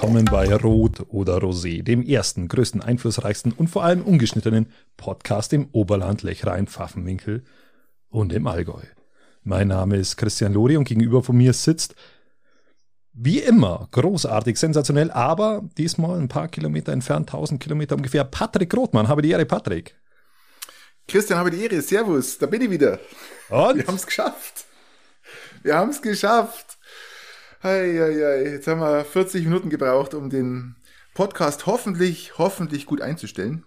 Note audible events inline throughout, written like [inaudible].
willkommen bei Rot oder Rosé, dem ersten, größten, einflussreichsten und vor allem ungeschnittenen Podcast im Oberland, Lechrein, Pfaffenwinkel und im Allgäu. Mein Name ist Christian Lori und gegenüber von mir sitzt wie immer großartig, sensationell, aber diesmal ein paar Kilometer entfernt, 1000 Kilometer ungefähr, Patrick Rothmann. Habe die Ehre, Patrick. Christian, habe die Ehre. Servus, da bin ich wieder. Und? Wir haben es geschafft. Wir haben es geschafft. Hei, hei, hei. Jetzt haben wir 40 Minuten gebraucht, um den Podcast hoffentlich, hoffentlich gut einzustellen.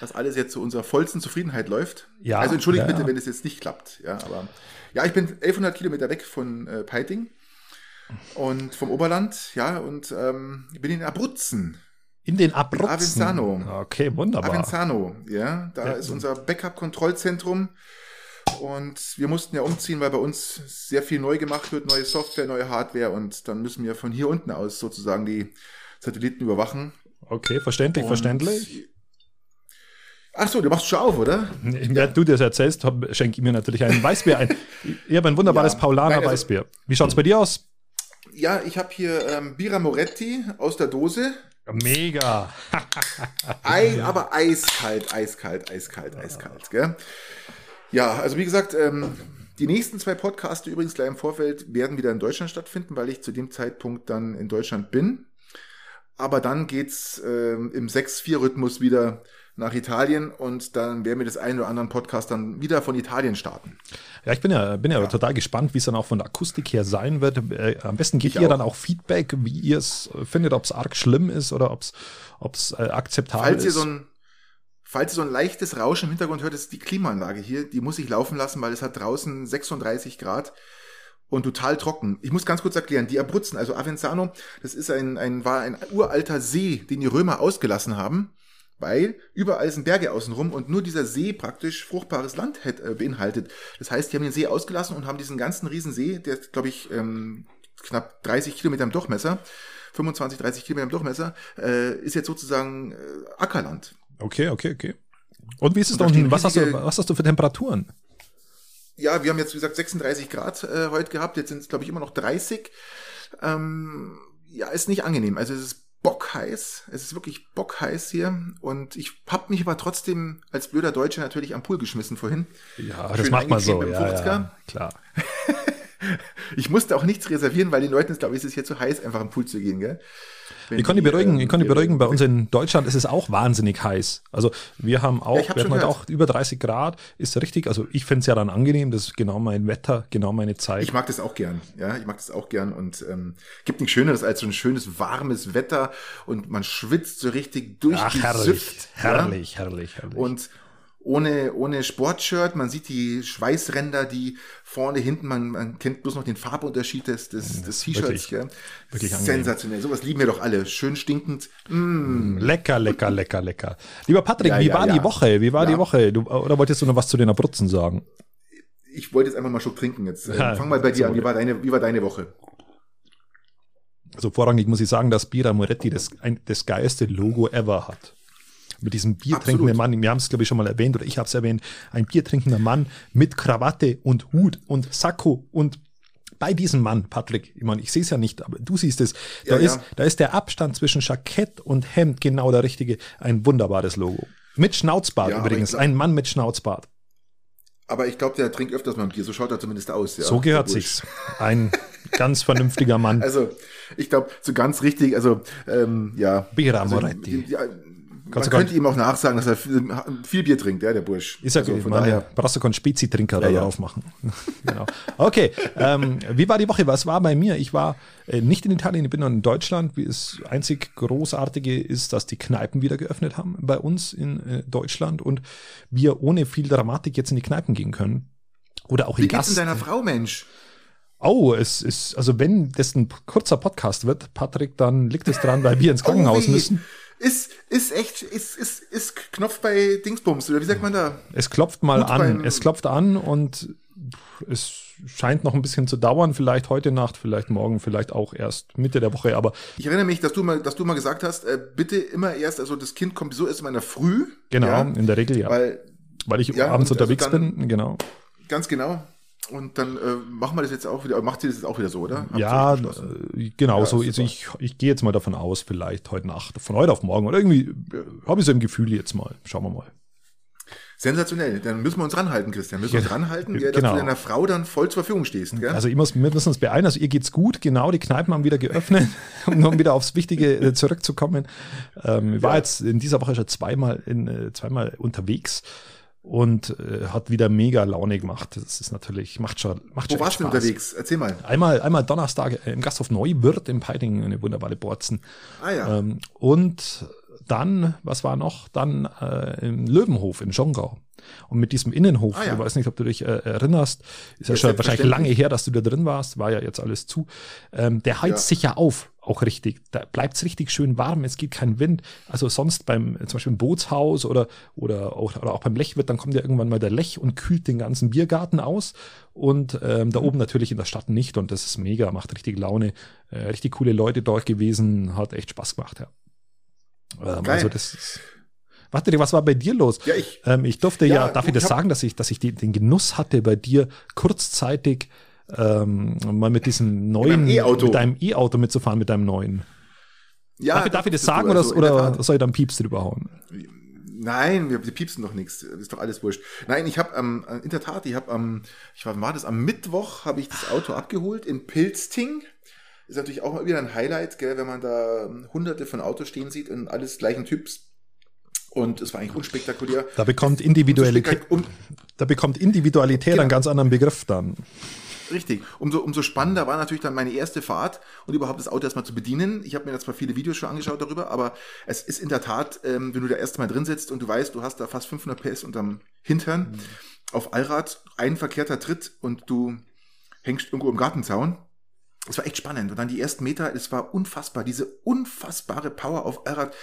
Dass alles jetzt zu unserer vollsten Zufriedenheit läuft. Ja. Also entschuldigt ja. bitte, wenn es jetzt nicht klappt. Ja, aber ja, ich bin 1100 Kilometer weg von äh, Peiting und vom Oberland. Ja, und ähm, bin in Abruzzen. In den Abruzzen. Avenzano. Okay, wunderbar. Avenzano, ja, da Ja. ist unser Backup-Kontrollzentrum. Und wir mussten ja umziehen, weil bei uns sehr viel neu gemacht wird, neue Software, neue Hardware. Und dann müssen wir von hier unten aus sozusagen die Satelliten überwachen. Okay, verständlich, Und- verständlich. Ach so, du machst schon auf, oder? Während du das erzählst, schenke ich mir natürlich einen Weißbier ein. Ich habe ein wunderbares Ja. Paulaner Nein, also- Weißbier. Wie schaut's bei dir aus? Ja, ich habe hier ähm, Bira Moretti aus der Dose. Mega. Ei, aber eiskalt, eiskalt, eiskalt, eiskalt. Gell? Ja, also wie gesagt, ähm, die nächsten zwei Podcasts übrigens gleich im Vorfeld werden wieder in Deutschland stattfinden, weil ich zu dem Zeitpunkt dann in Deutschland bin. Aber dann geht's ähm, im 6-4-Rhythmus wieder nach Italien und dann werden wir das einen oder anderen Podcast dann wieder von Italien starten. Ja, ich bin ja, bin ja, total gespannt, wie es dann auch von der Akustik her sein wird. Äh, am besten gebt Ich ihr auch. dann auch Feedback, wie ihr es findet, ob es arg schlimm ist oder ob es äh, akzeptabel Falls ihr ist. so ein Falls ihr so ein leichtes Rauschen im Hintergrund hört, ist die Klimaanlage hier. Die muss ich laufen lassen, weil es hat draußen 36 Grad und total trocken. Ich muss ganz kurz erklären, die Abruzzen, also Avenzano, das ist ein, ein, war ein uralter See, den die Römer ausgelassen haben, weil überall sind Berge außenrum und nur dieser See praktisch fruchtbares Land hätt, äh, beinhaltet. Das heißt, die haben den See ausgelassen und haben diesen ganzen Riesensee, der ist, glaube ich, ähm, knapp 30 Kilometer im Durchmesser, 25, 30 Kilometer im Durchmesser, äh, ist jetzt sozusagen äh, Ackerland. Okay, okay, okay. Und wie ist es da unten? Was hast, du, was hast du für Temperaturen? Ja, wir haben jetzt, wie gesagt, 36 Grad äh, heute gehabt. Jetzt sind es, glaube ich, immer noch 30. Ähm, ja, ist nicht angenehm. Also es ist bockheiß. Es ist wirklich bockheiß hier. Und ich hab mich aber trotzdem als blöder Deutscher natürlich am Pool geschmissen vorhin. Ja, das Schön macht man so. Ja, beim 50er. ja, klar. [laughs] Ich musste auch nichts reservieren, weil den Leuten ist, glaube ich, ist es hier zu heiß, einfach am Pool zu gehen, gell? Wenn Ich kann die beruhigen, ähm, ich kann die beruhigen, bei uns in Deutschland ist es auch wahnsinnig heiß. Also wir haben auch, Ja, hab wir heute gehört. auch über 30 Grad, ist richtig, also ich finde es ja dann angenehm, das ist genau mein Wetter, genau meine Zeit. Ich mag das auch gern, ja, ich mag das auch gern und ähm, gibt nichts Schöneres als so ein schönes warmes Wetter und man schwitzt so richtig Ach, herrlich, ja? herrlich, herrlich, herrlich. Und ohne, ohne Sportshirt, man sieht die Schweißränder, die vorne, hinten, man, man kennt bloß noch den Farbunterschied des, des, des T-Shirts. wirklich- wirklich angenehm. Sensationell, sowas lieben wir doch alle. Schön stinkend. Mm. Lecker, lecker, lecker, lecker. Lieber Patrick, Ja, wie ja, war ja. die Woche? Wie war die Woche? Du, oder wolltest du noch was zu den Abruzzen sagen? Ich wollte jetzt einfach mal einen Schluck trinken jetzt. Äh, Fang mal bei dir an. Wie war deine, wie war deine Woche? Also vorrangig muss ich sagen, dass Bira Moretti das, ein, das geilste Logo ever hat. Mit diesem biertrinkenden. Mann, wir haben es glaube ich schon mal erwähnt oder ich habe es erwähnt, ein biertrinkender Mann mit Krawatte und Hut und Sakko und bei diesem Mann, Patrick, ich meine, ich sehe es ja nicht, aber du siehst es, da, Ja, ja. ist, da ist der Abstand zwischen Jackett und Hemd genau der richtige, ein wunderbares Logo. Mit Schnauzbart Ja, übrigens, glaub- ein Mann mit Schnauzbart. Aber ich glaube, der trinkt öfters mal ein Bier. So schaut er zumindest aus. Ja, so gehört sich's. Ein ganz vernünftiger Mann. [laughs] Also, ich glaube, so ganz richtig, also, ähm, ja. Bira also, Moretti. Ja, man könnte ihm auch nachsagen, dass er viel, viel Bier trinkt, ja, der Bursch. Ist ja also, gut, von daher. brauchst du keinen Spezi-Trinker da Ja, ja. drauf machen. [laughs] genau. Okay, ähm, wie war die Woche? Was war bei mir? Ich war äh, nicht in Italien, ich bin noch in Deutschland. Das einzig Großartige ist, dass die Kneipen wieder geöffnet haben bei uns in äh, Deutschland und wir ohne viel Dramatik jetzt in die Kneipen gehen können. Oder auch Wie in geht's denn deiner Frau, Mensch? Oh, es ist, also wenn das ein kurzer Podcast wird, Patrick, dann liegt es dran, weil wir ins Krankenhaus Oh, müssen. Ist, ist echt, ist, ist, ist Knopf bei Dingsbums, oder wie sagt man da? Es klopft mal Gut an. Es klopft an und es scheint noch ein bisschen zu dauern. Vielleicht heute Nacht, vielleicht morgen, vielleicht auch erst Mitte der Woche. Aber Ich erinnere mich, dass du mal, dass du mal gesagt hast, äh, bitte immer erst, also das Kind kommt so erst mal in der Früh. genau, Ja, in der Regel ja. Weil, weil, ich Ja, abends also unterwegs dann- bin. Genau. ganz genau. Und dann äh, machen wir das jetzt auch wieder, macht ihr das jetzt auch wieder so, oder? Habt ja, äh, genau Ja, so. Also ich, ich gehe jetzt mal davon aus, vielleicht heute Nacht, von heute auf morgen oder irgendwie äh, habe ich so im Gefühl jetzt mal. Schauen wir mal. Sensationell. Dann müssen wir uns ranhalten, Christian. Müssen wir uns ranhalten, ja, dass genau. du deiner Frau dann voll zur Verfügung stehst. Gell? Also ich muss, wir müssen uns beeilen, also ihr geht's gut, genau, die Kneipen haben wieder geöffnet, [laughs] um wieder aufs Wichtige äh, zurückzukommen. Ähm, ich war Ja. jetzt in dieser Woche schon zweimal in äh, zweimal unterwegs und äh, hat wieder mega Laune gemacht. Das ist natürlich, macht schon, macht Wo schon warst du Spaß. unterwegs? Erzähl mal. Einmal, einmal Donnerstag im Gasthof Neuwirth im Peiting, eine wunderbare Borzen. Ah ja. Ähm, und dann, was war noch? Dann äh, im Löwenhof in Schongau. Und mit diesem Innenhof, Ah, ja. ich weiß nicht, ob du dich äh, erinnerst, ist ja, Ja, schon wahrscheinlich lange her, dass du da drin warst, war ja jetzt alles zu. Ähm, der heizt Ja. sich ja auf, auch richtig. Da bleibt's richtig schön warm, es geht kein Wind. Also sonst beim, zum Beispiel im Bootshaus oder, oder, auch, oder auch beim Lechwirt, dann kommt ja irgendwann mal der Lech und kühlt den ganzen Biergarten aus. Und ähm, da oben natürlich in der Stadt nicht. Und das ist mega, macht richtig Laune. Äh, richtig coole Leute dort gewesen, hat echt Spaß gemacht, ja. Ähm, also das ist, Warte, was war bei dir los? Ja, ich, Ähm, ich durfte ja, Ja, darf ich du, das ich hab- sagen, dass ich, dass ich die, den Genuss hatte, bei dir kurzzeitig ähm, mal mit diesem neuen, E-Auto. mit deinem E-Auto mitzufahren, mit deinem neuen. ja, darf, ich, darf ich das sagen oder, also oder Tat. soll ich dann Pieps drüber hauen? Nein, wir, piepsen doch nichts. Ist doch alles wurscht. Nein, ich habe ähm, in der Tat, ich habe am, ich war, war das am Mittwoch, habe ich das Auto abgeholt in Pilzting. Ist natürlich auch mal wieder ein Highlight, gell, wenn man da ähm, hunderte von Autos stehen sieht und alles gleichen Typs. Und es war eigentlich unspektakulär. Da bekommt Individualität, da bekommt Individualität Genau. einen ganz anderen Begriff dann. Richtig. Umso, umso spannender war natürlich dann meine erste Fahrt und überhaupt das Auto erstmal zu bedienen. Ich habe mir da zwar viele Videos schon angeschaut darüber, aber es ist in der Tat, ähm, wenn du da erstmal drin sitzt und du weißt, du hast da fast 500 PS unterm Hintern auf Allrad, ein verkehrter Tritt und du hängst irgendwo im Gartenzaun. Es war echt spannend. Und dann die ersten Meter, es war unfassbar. Diese unfassbare Power auf Allrad,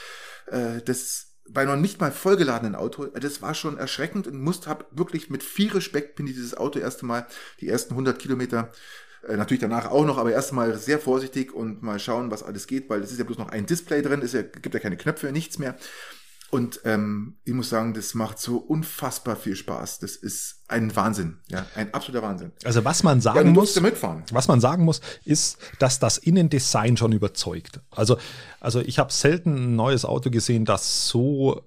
äh, das bei noch nicht mal vollgeladenen Auto, das war schon erschreckend und musste hab wirklich mit viel Respekt bin ich dieses Auto erst mal die ersten 100 Kilometer äh, natürlich danach auch noch, aber erstmal sehr vorsichtig und mal schauen, was alles geht, weil es ist ja bloß noch ein Display drin, es ja, gibt ja keine Knöpfe, nichts mehr. Und ähm, ich muss sagen, das macht so unfassbar viel Spaß. Das ist ein Wahnsinn, ja, ein absoluter Wahnsinn. Also was man Ja, sagen du muss, mitfahren. was man sagen muss, ist, dass das Innendesign schon überzeugt. Also, also ich habe selten ein neues Auto gesehen, das so,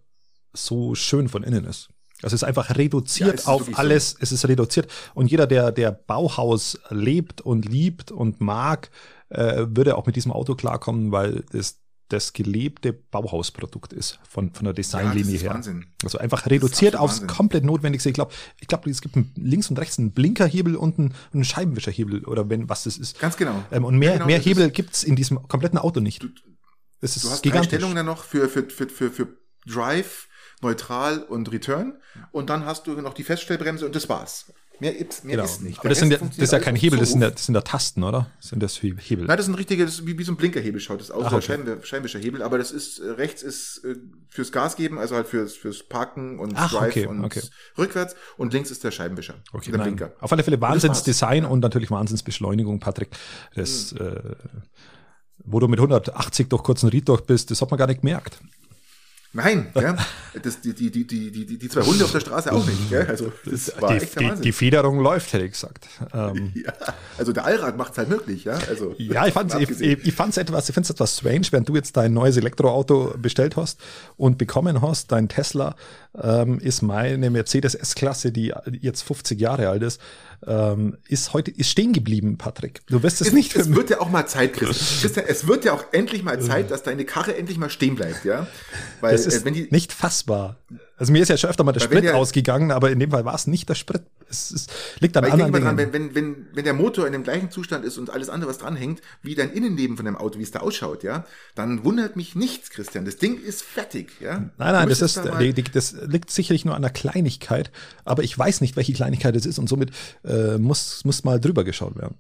so schön von innen ist. Es ist einfach Ja, reduziert ist auf wirklich so. alles, es ist reduziert. Und jeder, der, der Bauhaus lebt und liebt und mag, äh, würde auch mit diesem Auto klarkommen, weil es das gelebte Bauhausprodukt ist von, von der Ja, Designlinie ist her. Wahnsinn. Also einfach reduziert aufs Wahnsinn. komplett Notwendigste. Ich glaube, ich glaube, es gibt einen, links und rechts einen Blinkerhebel und einen, einen Scheibenwischerhebel oder wenn was das ist. Ganz genau. Ähm, und mehr, Ja, genau, mehr Hebel gibt's in diesem kompletten Auto nicht. Es ist Du hast drei gigantisch. Stellungen dann noch für, für, für, für, für Drive, Neutral und Return. Und dann hast du noch die Feststellbremse und das war's. Mehr, gibt's, mehr Genau. ist nicht. Aber Der das, ja, das ist ja kein Hebel, das sind, ja, das sind ja Tasten, oder? Sind das He- Hebel? Nein, das ist ein richtiger, das ist wie, wie so ein Blinkerhebel schaut das aus, Ach, okay. Scheiben, Scheinwischerhebel, aber das ist, äh, rechts ist äh, fürs Gas geben, also halt fürs, fürs Parken und Ach, Drive okay, und okay. rückwärts und links ist der Scheibenwischer, Okay, der nein. Blinker. Auf alle Fälle das. Wahnsinnsdesign und natürlich Wahnsinnsbeschleunigung, Patrick. Das, äh, wo du mit 180 durch kurzen Ried durch bist, das hat man gar nicht gemerkt. Nein, ja, das, die, die, die, die, die, zwei Hunde auf der Straße auch nicht, gell? also das war die, echt der die, die Federung läuft, hätte ich gesagt. Ähm, [laughs] ja, also der Allrad macht's halt möglich, ja, also Ja, ich fand's, ich, abgesehen. ich, ich fand's etwas, ich find's etwas strange, während du jetzt dein neues Elektroauto bestellt hast und bekommen hast, dein Tesla, ähm, ist meine Mercedes S-Klasse, die jetzt 50 Jahre alt ist, ähm, ist heute, ist stehen geblieben, Patrick. Du wirst es, es, nicht es wird ja auch mal Zeit, Christian. Christian, es wird ja auch endlich mal Zeit, dass deine Karre endlich mal stehen bleibt, ja, weil ist äh, wenn die nicht fassbar. Also mir ist ja schon öfter mal der Sprit der- ausgegangen, aber in dem Fall war es nicht der Sprit. Es, es liegt an anderen Dingen. dran, wenn, wenn, wenn, wenn der Motor in dem gleichen Zustand ist und alles andere, was dranhängt, wie dein Innenleben von deinem Auto, wie es da ausschaut, ja, dann wundert mich nichts, Christian. Das Ding ist fertig, ja. Nein, nein, das ist, da das liegt sicherlich nur an einer Kleinigkeit, aber ich weiß nicht, welche Kleinigkeit es ist und somit äh, muss, muss mal drüber geschaut werden.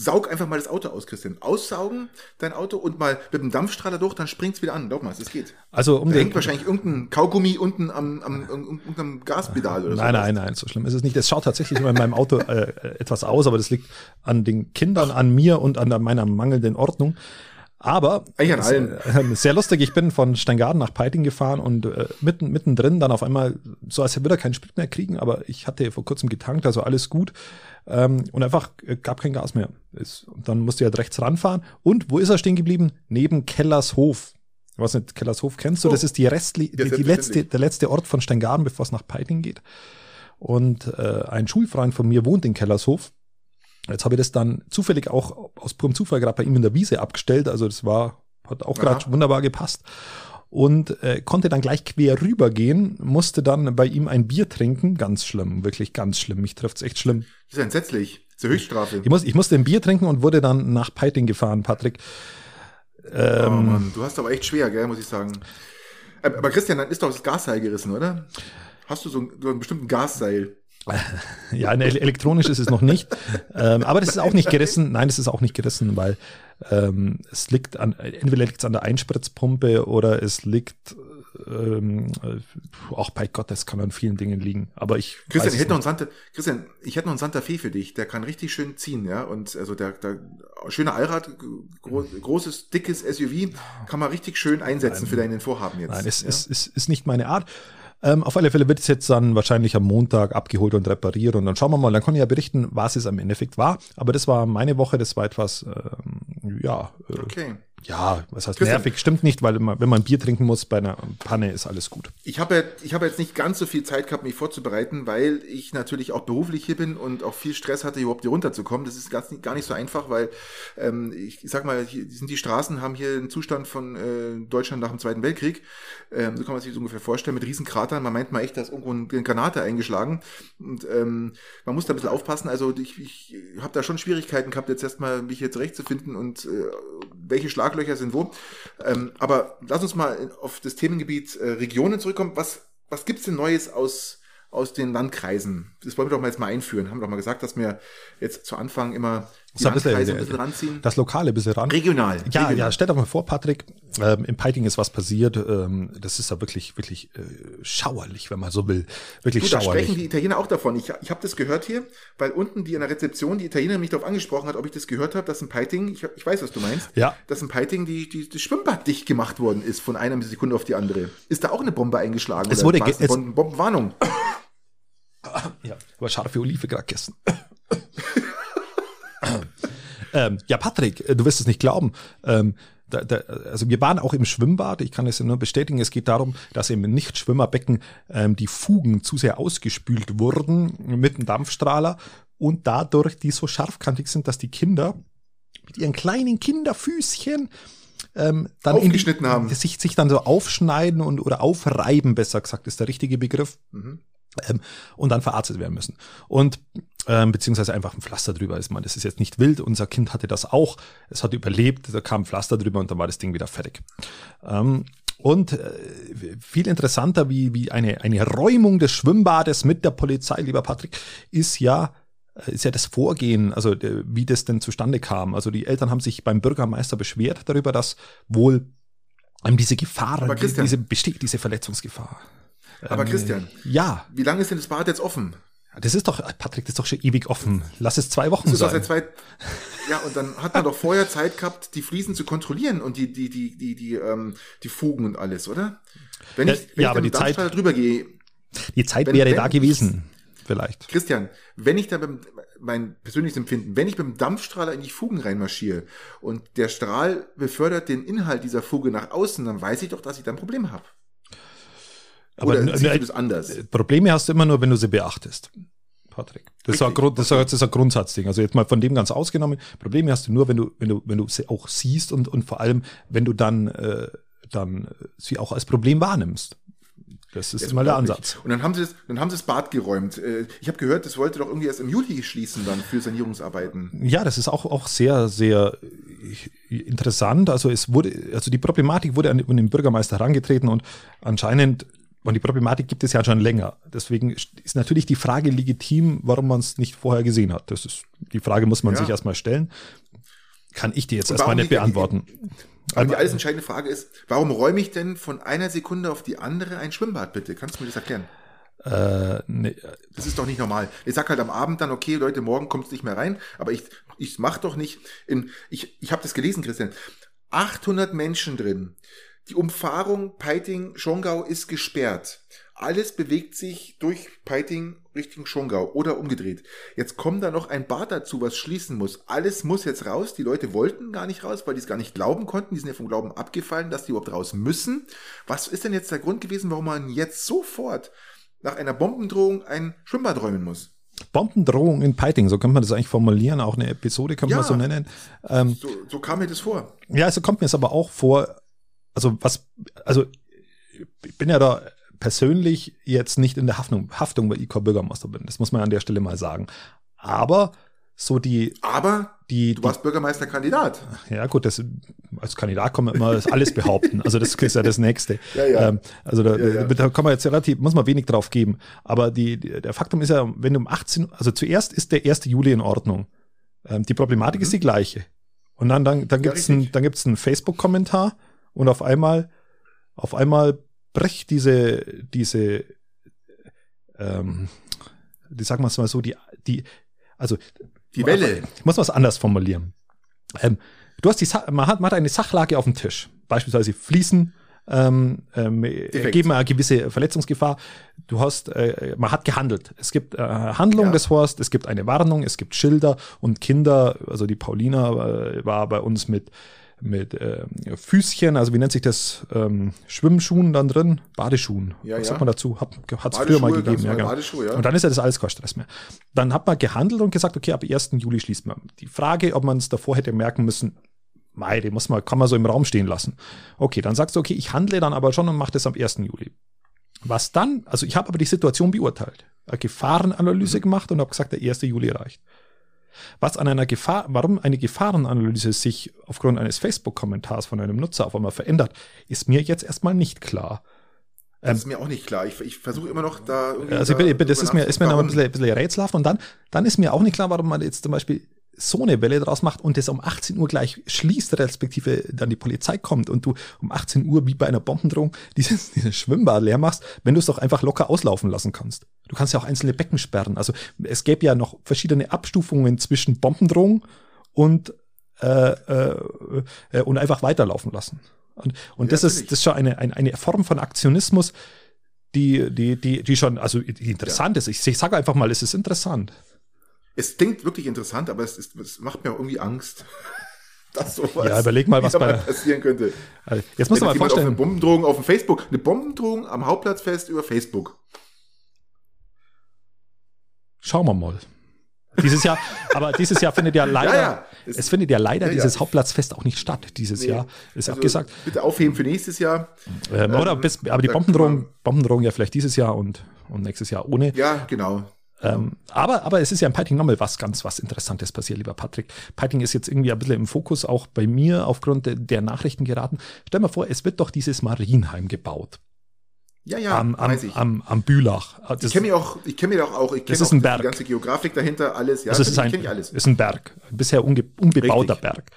Saug einfach mal das Auto aus, Christian. Aussaugen dein Auto und mal mit dem Dampfstrahler durch, dann springt's wieder an. Glaub mal, es geht. Also um Da den, hängt wahrscheinlich irgendein Kaugummi unten am, am, am Gaspedal oder so. Nein, nein, nein, so schlimm ist es nicht. Es schaut tatsächlich immer in meinem Auto äh, etwas aus, aber das liegt an den Kindern, an mir und an meiner mangelnden Ordnung. Aber Eigentlich an allen. [laughs] äh, sehr lustig, ich bin von Steingarten nach Peiting gefahren und äh, mitten, mittendrin dann auf einmal, so als würde er keinen Sprit mehr kriegen, aber ich hatte vor kurzem getankt, also alles gut. Ähm, und einfach äh, gab kein Gas mehr. Ist, und dann musste er halt rechts ranfahren. Und wo ist er stehen geblieben? Neben Kellershof. Ich weiß nicht, Kellershof kennst du? Oh. Das ist die, Restli Ja, die, die letzte, der letzte Ort von Steingarten, bevor es nach Peiting geht. Und äh, ein Schulfreund von mir wohnt in Kellershof. Jetzt habe ich das dann zufällig auch aus purem Zufall gerade bei ihm in der Wiese abgestellt. Also das war, hat auch gerade wunderbar gepasst. Und äh, konnte dann gleich quer rübergehen, musste dann bei ihm ein Bier trinken. Ganz schlimm, wirklich ganz schlimm. Mich trifft's echt schlimm. Das ist entsetzlich. Das ist eine Höchststrafe. Ich, muss, ich musste ein Bier trinken und wurde dann nach Peiting gefahren, Patrick. oh Ähm, Mann, du hast aber echt schwer, gell, muss ich sagen. Aber Christian, dann ist doch das Gasseil gerissen, oder? Hast du so einen, so einen bestimmten Gasseil? Ja, ele- elektronisch ist es noch nicht. ähm, aber das ist auch nicht gerissen. Nein, das ist auch nicht gerissen, weil ähm, es liegt an, entweder liegt es an der Einspritzpumpe oder es liegt, ähm, äh, auch bei Gott, das kann an vielen Dingen liegen. Aber ich Christian, ich hätte noch einen. Santa, Christian, ich hätte noch einen Santa Fe für dich. Der kann richtig schön ziehen, ja. Und also der, der schöne Allrad, gro großes, dickes SUV, kann man richtig schön einsetzen für deinen Vorhaben jetzt. Nein, es ja? ist, ist, ist nicht meine Art. Ähm, auf alle Fälle wird es jetzt dann wahrscheinlich am Montag abgeholt und repariert und dann schauen wir mal, dann kann ich ja berichten, was es am Endeffekt war. Aber das war meine Woche, das war etwas, ähm, ja, äh, Okay. Ja, was heißt Christian. nervig, stimmt nicht, weil man, wenn man Bier trinken muss bei einer Panne, ist alles gut. Ich habe ich habe jetzt nicht ganz so viel Zeit gehabt, mich vorzubereiten, weil ich natürlich auch beruflich hier bin und auch viel Stress hatte, überhaupt hier runterzukommen. Das ist ganz, gar nicht so einfach, weil ähm, ich, sag mal, hier sind die Straßen haben hier einen Zustand von äh, Deutschland nach dem Zweiten Weltkrieg. Ähm, so kann man sich das ungefähr vorstellen mit Riesenkratern. Man meint mal echt, da ist irgendwo eine Granate eingeschlagen und ähm, man muss da ein bisschen aufpassen. Also ich, ich habe da schon Schwierigkeiten gehabt, jetzt erstmal mich hier zurechtzufinden und äh, welche Schlaglöcher sind wo. Ähm, aber lass uns mal auf das Themengebiet äh, Regionen zurückkommen. Was, was gibt's denn Neues aus, aus den Landkreisen? Das wollen wir doch mal jetzt mal einführen. Haben wir doch mal gesagt, dass wir jetzt zu Anfang immer die So bisschen, ein bisschen ranziehen. Das Lokale ein bisschen ran. Regional. Ja, Regional. ja, stell dir mal vor, Patrick, ähm, in Peiting ist was passiert. Ähm, das ist ja wirklich, wirklich äh, schauerlich, wenn man so will. Wirklich Du, da sprechen schauerlich. die Italiener auch davon. Ich, ich habe das gehört hier, weil unten die in der Rezeption, die Italienerin mich darauf angesprochen hat, ob ich das gehört habe, dass in Peiting, ich, ich weiß, was du meinst, Ja. dass in Peiting die, die, das Schwimmbad dicht gemacht worden ist von einer Sekunde auf die andere. Ist da auch eine Bombe eingeschlagen? Es oder wurde ge- es- Bombenwarnung? Ja, aber scharfe Olive gerade gegessen. [laughs] ähm, ja, Patrick, äh, du wirst es nicht glauben. Ähm, da, da, also wir waren auch im Schwimmbad. Ich kann es nur bestätigen. Es geht darum, dass im Nichtschwimmerbecken ähm, die Fugen zu sehr ausgespült wurden mit einem Dampfstrahler und dadurch die so scharfkantig sind, dass die Kinder mit ihren kleinen Kinderfüßchen ähm, dann in die, Aufgeschnitten haben. sich, sich dann so aufschneiden und oder aufreiben, besser gesagt, ist der richtige Begriff Mhm. ähm, und dann verarztet werden müssen. Und ähm, beziehungsweise einfach ein Pflaster drüber ist man. Das ist jetzt nicht wild. Unser Kind hatte das auch. Es hat überlebt. Da kam ein Pflaster drüber und dann war das Ding wieder fertig. Ähm, und äh, viel interessanter wie, wie eine, eine Räumung des Schwimmbades mit der Polizei, lieber Patrick, ist ja äh, ist ja das Vorgehen, also äh, wie das denn zustande kam. Also die Eltern haben sich beim Bürgermeister beschwert darüber, dass wohl ähm, diese Gefahr, Aber die, Christian- diese besteht, diese Verletzungsgefahr. Aber Ähm, Christian, Ja, wie lange ist denn das Bad jetzt offen? Das ist doch, Patrick, das ist doch schon ewig offen. Lass es zwei Wochen Das sein. zwei. Ja, und dann hat man doch vorher Zeit gehabt, die Fliesen zu kontrollieren und die, die, die, die, die, ähm, die Fugen und alles, oder? Wenn ich, wenn ja, ich aber die Zeit- drüber gehe, Die Zeit wenn- wäre wenn da gewesen, vielleicht. Christian, wenn ich da beim, mein persönliches Empfinden, wenn ich mit dem Dampfstrahler in die Fugen reinmarschiere und der Strahl befördert den Inhalt dieser Fuge nach außen, dann weiß ich doch, dass ich da ein Problem habe. Aber Oder siehst du das anders? Probleme hast du immer nur, wenn du sie beachtest. Patrick. Das ist, ein, das, ist, ein- Grundsatzding. Also jetzt mal von dem ganz ausgenommen. Probleme hast du nur, wenn du, wenn du, wenn du sie auch siehst und, und vor allem, wenn du dann, äh, dann äh, sie auch als Problem wahrnimmst. Das ist Das mal der. Ansatz. Und dann haben sie das, dann haben sie das Bad geräumt. Äh, Ich habe gehört, das wollte doch irgendwie erst im Juli schließen dann für Sanierungsarbeiten. Ja, das ist auch, auch sehr, sehr äh, interessant. Also es wurde, also die Problematik wurde an an den Bürgermeister herangetreten und anscheinend, und die Problematik gibt es ja schon länger. Deswegen ist natürlich die Frage legitim, warum man es nicht vorher gesehen hat. Das ist, die Frage muss man Ja. sich erstmal stellen. Kann ich dir jetzt erstmal nicht die- beantworten. Aber die alles entscheidende Frage ist, warum räume ich denn von einer Sekunde auf die andere ein Schwimmbad bitte? Kannst du mir das erklären? Äh, nee, Das ist doch nicht normal. Ich sag halt am Abend dann, okay, Leute, morgen kommt es nicht mehr rein, aber ich, ich mach doch nicht in, ich, ich habe das gelesen, Christian. 800 Menschen drin. Die Umfahrung Peiting-Schongau ist gesperrt. Alles bewegt sich durch Peiting Richtung Schongau oder umgedreht. Jetzt kommt da noch ein Bad dazu, was schließen muss. Alles muss jetzt raus. Die Leute wollten gar nicht raus, weil die es gar nicht glauben konnten. Die sind ja vom Glauben abgefallen, dass die überhaupt raus müssen. Was ist denn jetzt der Grund gewesen, warum man jetzt sofort nach einer Bombendrohung ein Schwimmbad räumen muss? Bombendrohung in Peiting, so könnte man das eigentlich formulieren, auch eine Episode kann man Ja. so nennen. Ähm, So, so kam mir das vor. ja, so kommt mir es aber auch vor, also was, also ich bin ja da persönlich jetzt nicht in der Haftung, Haftung weil ich kein Bürgermeister bin. Das muss man an der Stelle mal sagen. Aber so die, Aber die, du warst Bürgermeisterkandidat. ja gut, das, als Kandidat kann man immer alles behaupten. Also das ist ja das Nächste. [laughs] Ja, ja. Ähm, also da, Ja, ja. da kann man jetzt relativ, muss man wenig drauf geben. Aber die, der Faktum ist ja, wenn du um 18, also zuerst ist der 1. Juli in Ordnung. Ähm, die Problematik ist die gleiche. Und dann, dann, dann Mhm. Ja, gibt's ein, richtig. dann gibt's einen Facebook-Kommentar und auf einmal, auf einmal bricht diese, diese, ähm, die sagen wir es mal so, die, die, also Die Welle. ich muss was anders formulieren. Ähm, du hast die, Sa man hat, man hat eine Sachlage auf dem Tisch. Beispielsweise Fließen, ähm, ähm, geben eine gewisse Verletzungsgefahr. Du hast, äh, man hat gehandelt. Es gibt äh, Handlung Ja. des Horst, es gibt eine Warnung, es gibt Schilder und Kinder. Also die Paulina äh, war bei uns mit mit äh, Füßchen, also wie nennt sich das, ähm, Schwimmschuhen dann drin, Badeschuhen. Ja, Was ja. sagt man dazu? Hat es früher mal gegeben. Ja, genau. Ja. Und dann ist ja das alles kein Stress mehr. Dann hat man gehandelt und gesagt, okay, ab 1. Juli schließt man. Die Frage, ob man es davor hätte merken müssen, mei, die muss man, kann man so im Raum stehen lassen. Okay, dann sagst du, okay, ich handle dann aber schon und mache das am 1. Juli. Was dann, also ich habe aber die Situation beurteilt, eine Gefahrenanalyse Mhm. gemacht und habe gesagt, der 1. Juli reicht. Was an einer Gefahr, warum eine Gefahrenanalyse sich aufgrund eines Facebook-Kommentars von einem Nutzer auf einmal verändert, ist mir jetzt erstmal nicht klar. Das ist mir auch nicht klar. Ich, ich versuche immer noch da irgendwie. Also bin, das ist mir, ist mir noch ein bisschen, bisschen rätselhaft. Und dann, dann ist mir auch nicht klar, warum man jetzt zum Beispiel so eine Welle draus macht und das um 18 Uhr gleich schließt, respektive dann die Polizei kommt und du um 18 Uhr wie bei einer Bombendrohung dieses, [laughs] dieses Schwimmbad leer machst, wenn du es doch einfach locker auslaufen lassen kannst. Du kannst ja auch einzelne Becken sperren. Also es gäbe ja noch verschiedene Abstufungen zwischen Bombendrohung und, äh, äh, äh, und einfach weiterlaufen lassen. Und, und Ja, das, natürlich. ist, das ist schon eine, eine, eine Form von Aktionismus, die, die, die, die schon, also die interessant ist. Ich, ich sage einfach mal, es ist interessant. Es klingt wirklich interessant, aber es, ist, es macht mir auch irgendwie Angst, [laughs] dass sowas Ja, überleg mal, was bei- passieren könnte. Also jetzt du Wenn mal jemand auf eine vorstellen, Bombendrohung auf dem Facebook, eine Bombendrohung am Hauptplatzfest über Facebook. schauen wir mal. Dieses Jahr, aber dieses Jahr findet ja [laughs] leider, Ja, ja. es, Es- findet ja leider Ja, dieses Hauptplatzfest auch nicht statt. Dieses Nee. Jahr ist Also abgesagt. Bitte aufheben für nächstes Jahr. Ähm, oder ähm, bis, aber die Bombendrohung, Bombendrohung ja vielleicht dieses Jahr und, und nächstes Jahr ohne. Ja, genau. Ähm, aber, aber es ist ja in Peiting nochmal was ganz was Interessantes passiert, lieber Patrick. Peiting ist jetzt irgendwie ein bisschen im Fokus, auch bei mir aufgrund de, der Nachrichten geraten. Stell mal vor, es wird doch dieses Marienheim gebaut. Ja, ja, am, am, weiß ich. am, am Bülach. Das, ich kenne mich auch, ich kenne mich auch, auch, ich kenne ist auch ein die Berg. ganze Geografik dahinter, alles. Ja, das ist ein, ich, alles. ist ein Berg, ein bisher unge, unbebauter Richtig. Berg.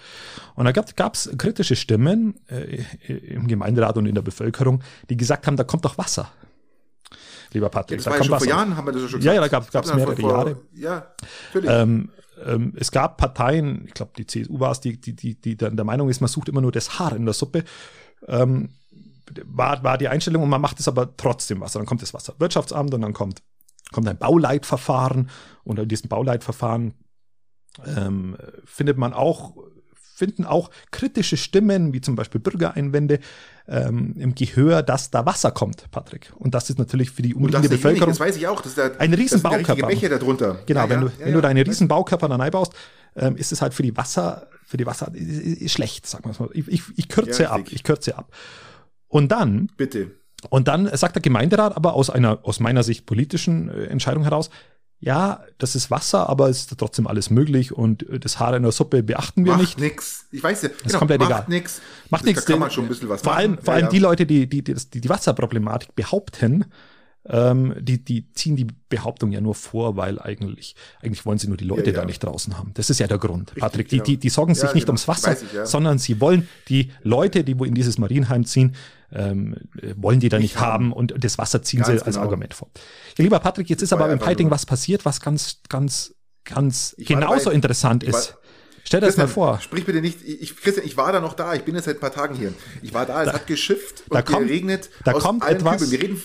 Und da gab es kritische Stimmen äh, im Gemeinderat und in der Bevölkerung, die gesagt haben, da kommt doch Wasser. Lieber Patrick, Das da war ja kommt schon vor. Jahren, haben wir das schon Ja, ja, gesagt. da gab- glaub, mehrere vor- Jahre. Ja, natürlich. Ähm, ähm, es gab Parteien, ich glaube die CSU war es, die, die, die, die dann der Meinung ist, man sucht immer nur das Haar in der Suppe. Ähm, war, war die Einstellung und man macht es aber trotzdem Wasser. Dann kommt das Wasserwirtschaftsamt und dann kommt, kommt ein Bauleitverfahren und in diesem Bauleitverfahren ähm, findet man auch, finden auch kritische Stimmen, wie zum Beispiel Bürgereinwände, ähm, im Gehör, dass da Wasser kommt, Patrick. Und das ist natürlich für die umliegende Bevölkerung das weiß ich auch. Das ist der, Ein riesen das sind ja richtige Baukörper. Bäche darunter. Genau, ja, wenn, ja, du, ja, wenn du deine ja. riesen Baukörper dann einbaust, ähm, ist es halt für die Wasser, für die Wasser ist, ist schlecht, sagen wir mal. Ich, ich, ich kürze Ja, ab, ich kürze ab. Und dann, Bitte. und dann sagt der Gemeinderat aber aus einer, aus meiner Sicht politischen äh, Entscheidung heraus, ja, das ist Wasser, aber es ist trotzdem alles möglich und äh, das Haar in der Suppe beachten wir Macht nicht. nix. Ich weiß ja. Das ist komplett macht egal. nix. Macht nichts. Da kann man schon ein bisschen was vor machen. allem, vor Ja, allem ja. die Leute, die die, die die Wasserproblematik behaupten, ähm, die, die ziehen die Behauptung ja nur vor, weil eigentlich, eigentlich wollen sie nur die Leute Ja, ja. da nicht draußen haben. Das ist ja der Grund, Richtig, Patrick. Die, genau. die, die sorgen sich Ja, nicht genau. ums Wasser, ich, sondern sie wollen die Leute, die wo in dieses Marienheim ziehen, ähm, äh, wollen die da nicht, Nicht haben. haben. und das Wasser ziehen Ganz sie als genau. Argument vor. Ja, lieber Patrick, jetzt ist aber ja im einfach Peiting nur- was passiert, was ganz, ganz, ganz Ich genauso dabei. interessant ist. Stell dir das mal vor. Sprich bitte nicht, ich, Christian, ich war da noch da, ich bin jetzt seit ein paar Tagen hier. Ich war da, es Da- hat geschifft da und kommt- geregnet da kommt allen etwas- Kübeln. Wir reden,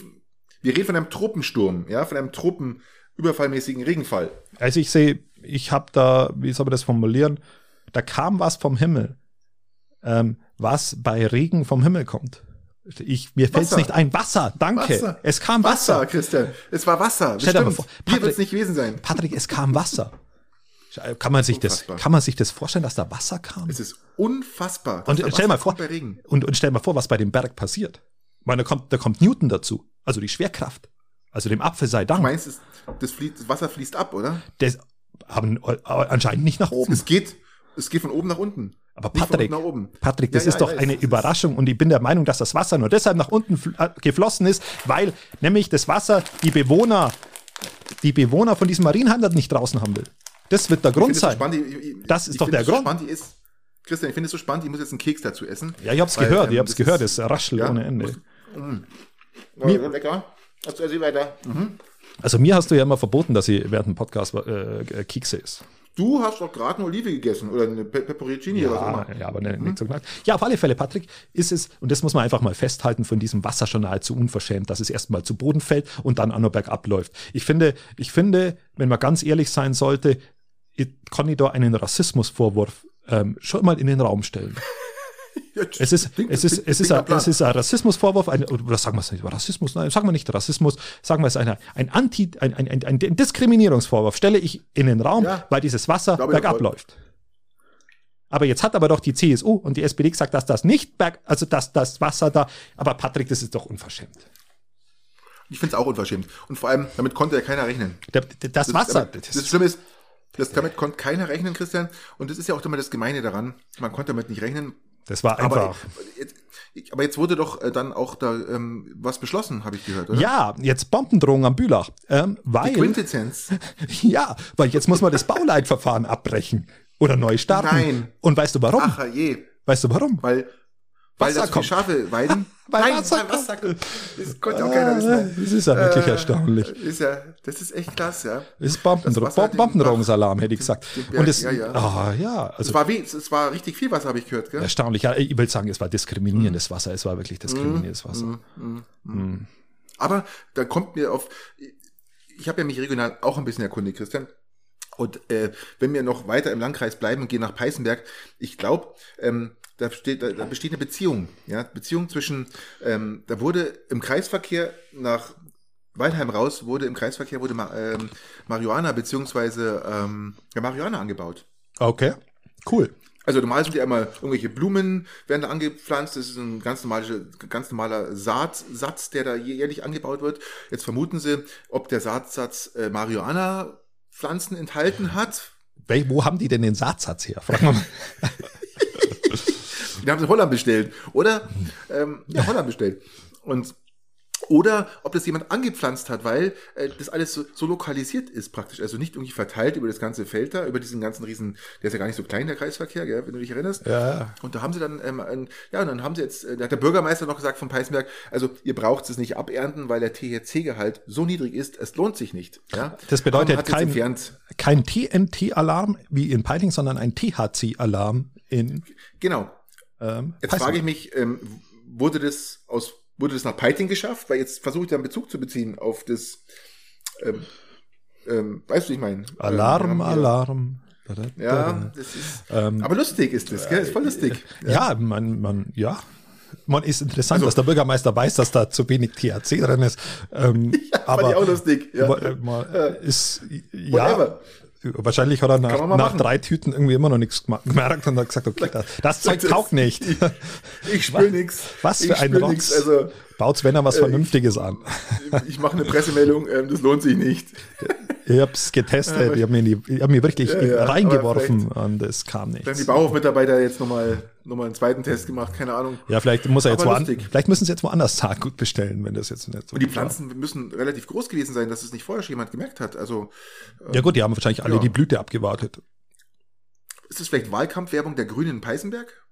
wir reden von einem Tropensturm, ja, von einem tropenüberfallmäßigen Regenfall. Also ich sehe, ich habe da, wie soll man das formulieren, da kam was vom Himmel, ähm, was bei Regen vom Himmel kommt. Ich, mir fällt es nicht ein. Wasser, danke. Wasser. Es kam Wasser. Wasser, Christian. Es war Wasser. Stell dir mal vor, Patrick- wird es nicht gewesen sein. Patrick, es kam Wasser. Kann man sich das, kann man sich das vorstellen, dass da Wasser kam? Es ist unfassbar. Und stell mal vor, kommt Bei Regen. und, und stell mal vor, was bei dem Berg passiert. Ich meine, da kommt, da kommt Newton dazu. Also die Schwerkraft. Also dem Apfel sei Du Dank. meinst, es, das, fließt, das Wasser fließt ab, oder? Das, aber anscheinend nicht nach oben. Es geht, es geht von oben nach unten. Aber Patrick. Patrick, das Ja, ist ja, doch ich weiß, eine ist- Überraschung und ich bin der Meinung, dass das Wasser nur deshalb nach unten äh, geflossen ist, weil nämlich das Wasser die Bewohner, die Bewohner von diesem Marienheim nicht draußen haben will. Das wird der Grund es so sein. spannend, ich- ich- Das ist doch der es so Grund. Spannend, ist, Christian, ich finde es so spannend, ich muss jetzt einen Keks dazu essen. Ja, ich hab's Weil, gehört, ähm, ich hab's gehört, ist- das raschelt ja, ohne Ende. Ja, lecker. Also, also weiter. Mhm. Also mir hast du ja immer verboten, dass ich während dem Podcast äh, äh, Kekse ist. Du hast doch gerade eine Olive gegessen oder eine Pe Peperoncini oder was auch Ja, immer. ja, aber ne, nicht so knackt. Ja, auf alle Fälle, Patrick, ist es, und das muss man einfach mal festhalten, von diesem Wasser schon nahezu unverschämt, dass es erstmal zu Boden fällt und dann auch noch bergab läuft. Ich finde, ich finde, wenn man ganz ehrlich sein sollte, ich- kann ich da einen Rassismusvorwurf ähm, schon mal in den Raum stellen. [laughs] Es ist, klingt- es ist, es ist, ein, es ist ein Rassismusvorwurf, ein, oder sagen wir es nicht, Rassismus, nein, sagen wir nicht Rassismus, sagen wir es eine, ein Anti, ein, ein, ein, ein Diskriminierungsvorwurf stelle ich in den Raum, Ja. weil dieses Wasser bergab läuft. Aber jetzt hat aber doch die CSU und die SPD gesagt, dass das nicht berg, also dass das Wasser da, aber Patrick, das ist doch unverschämt. Ich finde es auch unverschämt. Und vor allem, damit konnte ja keiner rechnen. Der, das, Wasser, Das, das Schlimme ist, das, damit konnte keiner rechnen, Christian. Und das ist ja auch immer das Gemeine daran. Man konnte damit nicht rechnen. Das war Aber einfach. jetzt, aber jetzt wurde doch äh, dann auch da ähm, was beschlossen, habe ich gehört, oder? Ja, jetzt Bombendrohung am Bülach, ähm, Die weil, Quintessenz. [laughs] ja, weil jetzt muss man das Bauleitverfahren abbrechen oder neu starten. Nein. Und weißt du warum? Ach je. Weißt du warum? Weil, weil Wasser das kommt. Schafe weiden. [laughs] Weil Nein, Wasser kommt. Wasser kommt. Das konnte auch keiner wissen. Ah, Das ist ja wirklich Äh, erstaunlich. Ist ja, das ist echt krass, ja. Das ist Bombendro das Wasser Bom- den- Bombendrohungsalarm, hätte ich gesagt. Berg, Und es, ja, ja. Ah, ja, Es also war wie, es war richtig viel Wasser, habe ich gehört, gell? erstaunlich. Ja, ich will sagen, es war diskriminierendes Wasser. Es war wirklich diskriminierendes Wasser. Aber da kommt mir auf, ich habe ja mich regional auch ein bisschen erkundigt, Christian. Und äh, wenn wir noch weiter im Landkreis bleiben und gehen nach Peißenberg, ich glaube, ähm, da, steht, da, da besteht eine Beziehung. Ja, Beziehung zwischen, ähm, da wurde im Kreisverkehr nach Waldheim raus, wurde im Kreisverkehr wurde ähm, Marihuana beziehungsweise ähm, ja, Marihuana angebaut. Okay, cool. Also normal sind ja immer irgendwelche Blumen werden da angepflanzt. Das ist ein ganz normaler, ganz normaler Saatsatz, der da jährlich angebaut wird. Jetzt vermuten sie, ob der Saatsatz äh, Marihuana-Pflanzen enthalten hat. Wo haben die denn den Saatsatz her? Wir mal. [laughs] Den haben sie in Holland bestellt. Oder ähm, ja, Holland bestellt. Und oder ob das jemand angepflanzt hat, weil äh, das alles so, so lokalisiert ist praktisch. Also nicht irgendwie verteilt über das ganze Feld da, über diesen ganzen riesen, der ist ja gar nicht so klein, der Kreisverkehr, gell, wenn du dich erinnerst. Ja. Und da haben sie dann, ähm, ein, ja, und dann haben sie jetzt, äh, da hat der Bürgermeister noch gesagt von Peißenberg, also ihr braucht es nicht abernten, weil der THC-Gehalt so niedrig ist, es lohnt sich nicht. Ja? Das bedeutet kein- Kein TNT-Alarm wie in Peiting, sondern ein THC-Alarm in genau. Ähm, Jetzt frage ich mich, ähm, wurde das aus, wurde das nach Peiting geschafft? Weil jetzt versuche ich da einen Bezug zu beziehen auf das, ähm, ähm, weißt du, ich meine? Alarm, ähm, Alarm. Ja, das ist, Ähm, aber lustig ist das, gell? Ist voll lustig. Ja, man, man, ja. Man ist interessant, Also- dass der Bürgermeister weiß, dass da zu wenig THC drin ist. Ähm, [laughs] Fand ich auch lustig. Ja. aber, äh, ist, ja. Wahrscheinlich hat er nach, nach machen. drei Tüten irgendwie immer noch nichts gemerkt und hat gesagt, okay, das, das Zeug [laughs] taugt nicht. Ich spüre nix. Was ich für ein Rotz. Also, Baut Sven was Äh, Vernünftiges an. ich mache eine Pressemeldung, ähm, das lohnt sich nicht. Ich hab's getestet, ich hab mir, die, ich hab mir wirklich Ja, ja, reingeworfen und es kam Dann die nichts. Bauhofmitarbeiter jetzt nochmal noch mal einen zweiten Test gemacht, keine Ahnung. Ja, vielleicht muss er jetzt Aber woan, lustig. vielleicht müssen sie jetzt woanders Saatgut bestellen, wenn das jetzt nicht so Und die gut war. Pflanzen müssen relativ groß gewesen sein, dass es nicht vorher schon jemand gemerkt hat. Also Ja gut, die haben wahrscheinlich alle Ja. die Blüte abgewartet. ist das vielleicht Wahlkampfwerbung der Grünen in Peißenberg?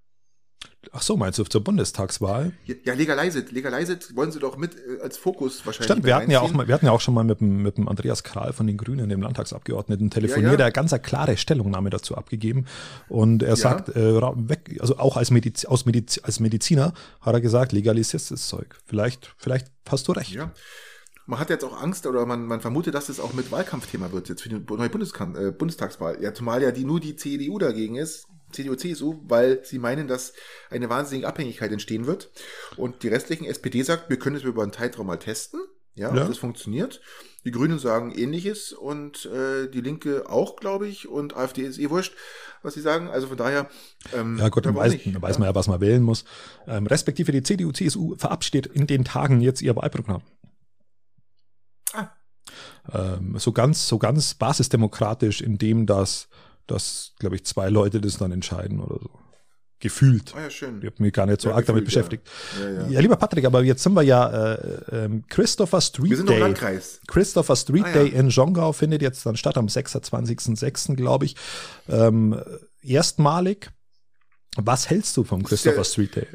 Ach so, meinst du zur Bundestagswahl? Ja, Legalize it. Legalize it wollen sie doch mit äh, als Fokus wahrscheinlich. Stimmt, wir hatten, ja auch mal, wir hatten ja auch schon mal mit dem, mit dem Andreas Kral von den Grünen, dem Landtagsabgeordneten, telefoniert. Ja, ja. Der hat ganz eine klare Stellungnahme dazu abgegeben. Und er ja. sagt, äh, weg, also auch als, Mediz, aus Mediz, als Mediziner hat er gesagt, legalisierst das Zeug. Vielleicht, vielleicht hast du recht. Ja. Man hat jetzt auch Angst oder man, man vermutet, dass es auch mit Wahlkampfthema wird jetzt für die neue Bundeskan äh, Bundestagswahl. Ja, zumal ja die nur die CDU dagegen ist. CDU, CSU, weil sie meinen, dass eine wahnsinnige Abhängigkeit entstehen wird. Und die restlichen SPD sagt, wir können es über einen Zeitraum mal testen. Ja, ja. das funktioniert. Die Grünen sagen ähnliches und äh, die Linke auch, glaube ich, und AfD ist eh wurscht, was sie sagen. Also von daher. Ähm, ja gut, dann weiß, dann weiß man ja, was man wählen muss. Ähm, respektive die CDU, CSU verabschiedet in den Tagen jetzt ihr Wahlprogramm. Ah. Ähm, so ganz, so ganz basisdemokratisch, indem das dass, glaube ich, zwei Leute das dann entscheiden oder so. Gefühlt. Oh ja, schön. Ich habe mich gar nicht so ja, arg gefühlt, damit beschäftigt. Ja. Ja, ja. lieber Patrick, aber jetzt sind wir ja äh, äh, Christopher Street wir sind Day. Landkreis. Christopher Street ah, Day in Jongau findet jetzt dann statt am 26.06., glaube ich. Ähm, erstmalig. Was hältst du vom Christopher Street Day?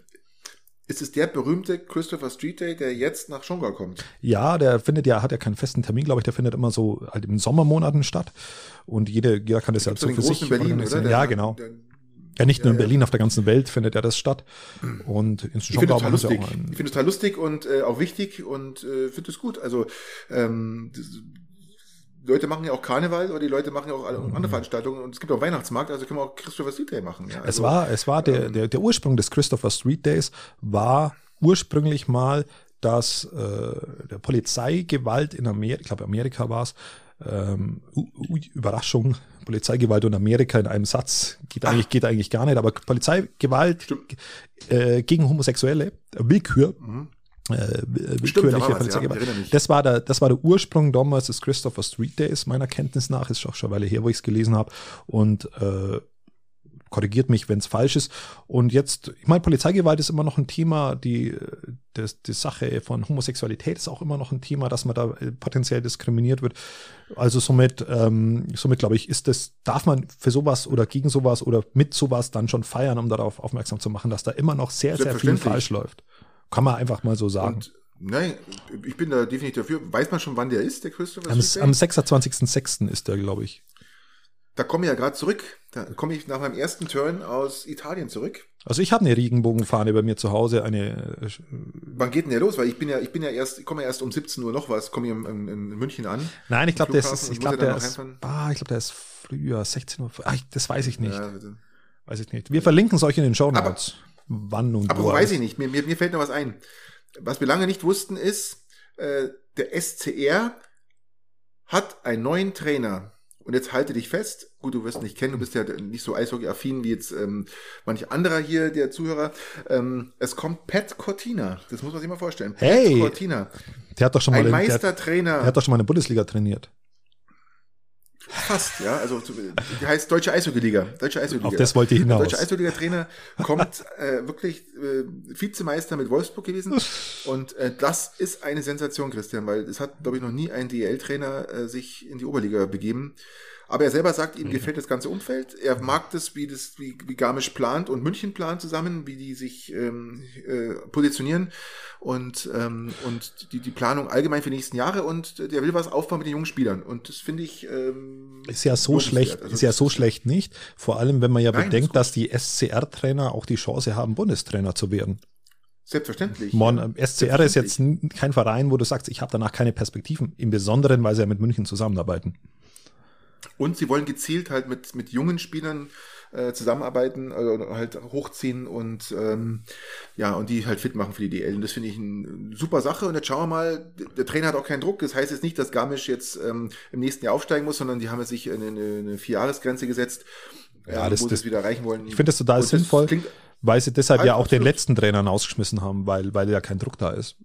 Ist es der berühmte Christopher Street Day, der jetzt nach Schongau kommt? Ja, der findet ja, hat ja keinen festen Termin, glaube ich, der findet immer so halt in Sommermonaten statt. Und jede, jeder kann das ja so für sich Berlin, oder? Der, ja, genau. Der, ja, nicht nur in Berlin, auf der ganzen Welt findet ja das statt. Und in Schongau ich finde es total lustig. Ich finde es total lustig und äh, auch wichtig und äh, finde es gut. Also ähm, das, Leute machen ja auch Karneval oder die Leute machen ja auch andere mhm. Veranstaltungen und es gibt auch Weihnachtsmarkt, also können wir auch Christopher Street Day machen. Ja. Also, es war, es war der, ähm, der, der Ursprung des Christopher Street Days war ursprünglich mal, dass äh, der Polizeigewalt in Amerika, ich glaube Amerika war es, ähm, Überraschung, Polizeigewalt in Amerika in einem Satz geht eigentlich, geht eigentlich gar nicht, aber Polizeigewalt äh, gegen Homosexuelle, Willkür, mhm äh, willkürliche Polizeigewalt. Ja, das war der, das war der Ursprung damals des Christopher Street Days, meiner Kenntnis nach, ist auch schon eine Weile her, wo ich es gelesen habe. Und äh, korrigiert mich, wenn es falsch ist. Und jetzt, ich meine, Polizeigewalt ist immer noch ein Thema, die, das, die Sache von Homosexualität ist auch immer noch ein Thema, dass man da äh, potenziell diskriminiert wird. Also somit, ähm, somit glaube ich, ist das, darf man für sowas oder gegen sowas oder mit sowas dann schon feiern, um darauf aufmerksam zu machen, dass da immer noch sehr, sehr viel falsch läuft. Kann man einfach mal so sagen. Und Nein, ich bin da definitiv dafür. Weiß man schon, wann der ist, der Christopher? Am, am 26.06. ist der, glaube ich. Da komme ich ja gerade zurück. Da komme ich nach meinem ersten Turn aus Italien zurück. Also ich habe eine Regenbogenfahne bei mir zu Hause. Eine. Äh, Wann geht denn der los? Weil ich bin ja, ich bin ja erst, ich komme ja erst um 17 Uhr noch was, komme ich in, in, in, München an. Nein, ich glaube, der ist, ich glaube, der ist, ah, ich glaube, der ist früher, 16 Uhr. Ah, das weiß ich nicht. Ja, weiß ich nicht. Wir verlinken es euch in den Show Notes wann und aber wo. Aber weiß ich nicht. Mir, mir, mir fällt noch was ein. Was wir lange nicht wussten ist, äh, der SCR hat einen neuen Trainer. Und jetzt halte dich fest. Gut, du wirst ihn nicht kennen, du bist ja nicht so Eishockey-affin wie jetzt ähm, manch anderer hier, der Zuhörer. Ähm, es kommt Pat Cortina. Das muss man sich mal vorstellen. Hey, Pat Cortina. Der hat doch schon mal ein Meistertrainer. Der, der hat doch schon mal eine Bundesliga trainiert. Fast, ja. Also die heißt Deutsche Eishockey-Liga. Deutsche Eishockey-Liga. Auf das wollte ich hinaus. Deutsche Eishockey-Trainer kommt äh, wirklich äh, Vizemeister mit Wolfsburg gewesen. Und äh, das ist eine Sensation, Christian, weil es hat, glaube ich, noch nie ein DL-Trainer äh, sich in die Oberliga begeben. Aber er selber sagt, ihm mhm. gefällt das ganze Umfeld. Er mag das, wie das, wie, wie Garmisch plant und München plant zusammen, wie die sich ähm, äh, positionieren und ähm, und die die Planung allgemein für die nächsten Jahre und der will was aufbauen mit den jungen Spielern und das finde ich ähm, ist ja so schlecht, also ist ja so schlecht nicht. Vor allem, wenn man ja nein, bedenkt, das dass die SCR-Trainer auch die Chance haben, Bundestrainer zu werden. Selbstverständlich. Mon, ja. SCR Selbstverständlich. ist jetzt kein Verein, wo du sagst, ich habe danach keine Perspektiven. Im Besonderen, weil sie ja mit München zusammenarbeiten. Und sie wollen gezielt halt mit, mit jungen Spielern äh, zusammenarbeiten, also halt hochziehen und ähm, ja, und die halt fit machen für die DL. Und das finde ich eine super Sache. Und jetzt schauen wir mal, der Trainer hat auch keinen Druck. Das heißt jetzt nicht, dass Garmisch jetzt ähm, im nächsten Jahr aufsteigen muss, sondern die haben sich eine, eine, Vierjahresgrenze gesetzt, ja, das, wo das, sie es wieder erreichen wollen. Ich finde das total und sinnvoll, das weil sie deshalb ja auch den letzten Trainern ausgeschmissen haben, weil, weil ja kein Druck da ist.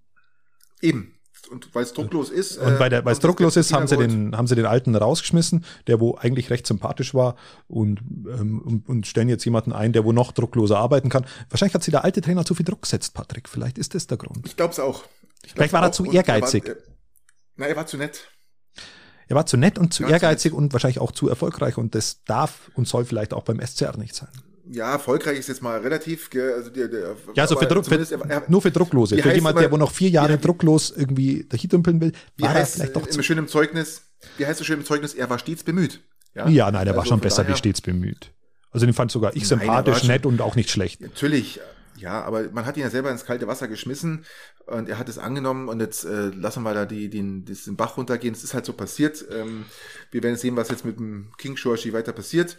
Eben, und weil es drucklos ist. Und weil es drucklos ist, haben sie den, haben sie den alten rausgeschmissen, der wo eigentlich recht sympathisch war und, ähm, und, und stellen jetzt jemanden ein, der wo noch druckloser arbeiten kann. Wahrscheinlich hat sie der alte Trainer zu viel Druck gesetzt, Patrick. Vielleicht ist das der Grund. Ich glaube es auch. Vielleicht war er zu ehrgeizig. Er war, er, na, er war zu nett. Er war zu nett und zu ehrgeizig zu und wahrscheinlich auch zu erfolgreich und das darf und soll vielleicht auch beim SCR nicht sein. Ja, erfolgreich ist jetzt mal relativ, gell, also der, der, Ja, also für Druck, für, er- er- nur für Drucklose. Für heißt jemand, immer- der wo noch vier Jahre wie- drucklos irgendwie dahindümpeln will, wie war er heißt vielleicht doch im zu. schönen Zeugnis, wie heißt es schön im Zeugnis, er war stets bemüht. Ja, nein, der war Also schon von besser wie stets bemüht. Also den fand sogar ich Nein, er war sympathisch, schon- nett und auch nicht schlecht. Natürlich, ja, aber man hat ihn ja selber ins kalte Wasser geschmissen und er hat es angenommen und jetzt äh, lassen wir da die, den, den Bach runtergehen. Es ist halt so passiert. Ähm, wir werden sehen, was jetzt mit dem King Shoshi weiter passiert.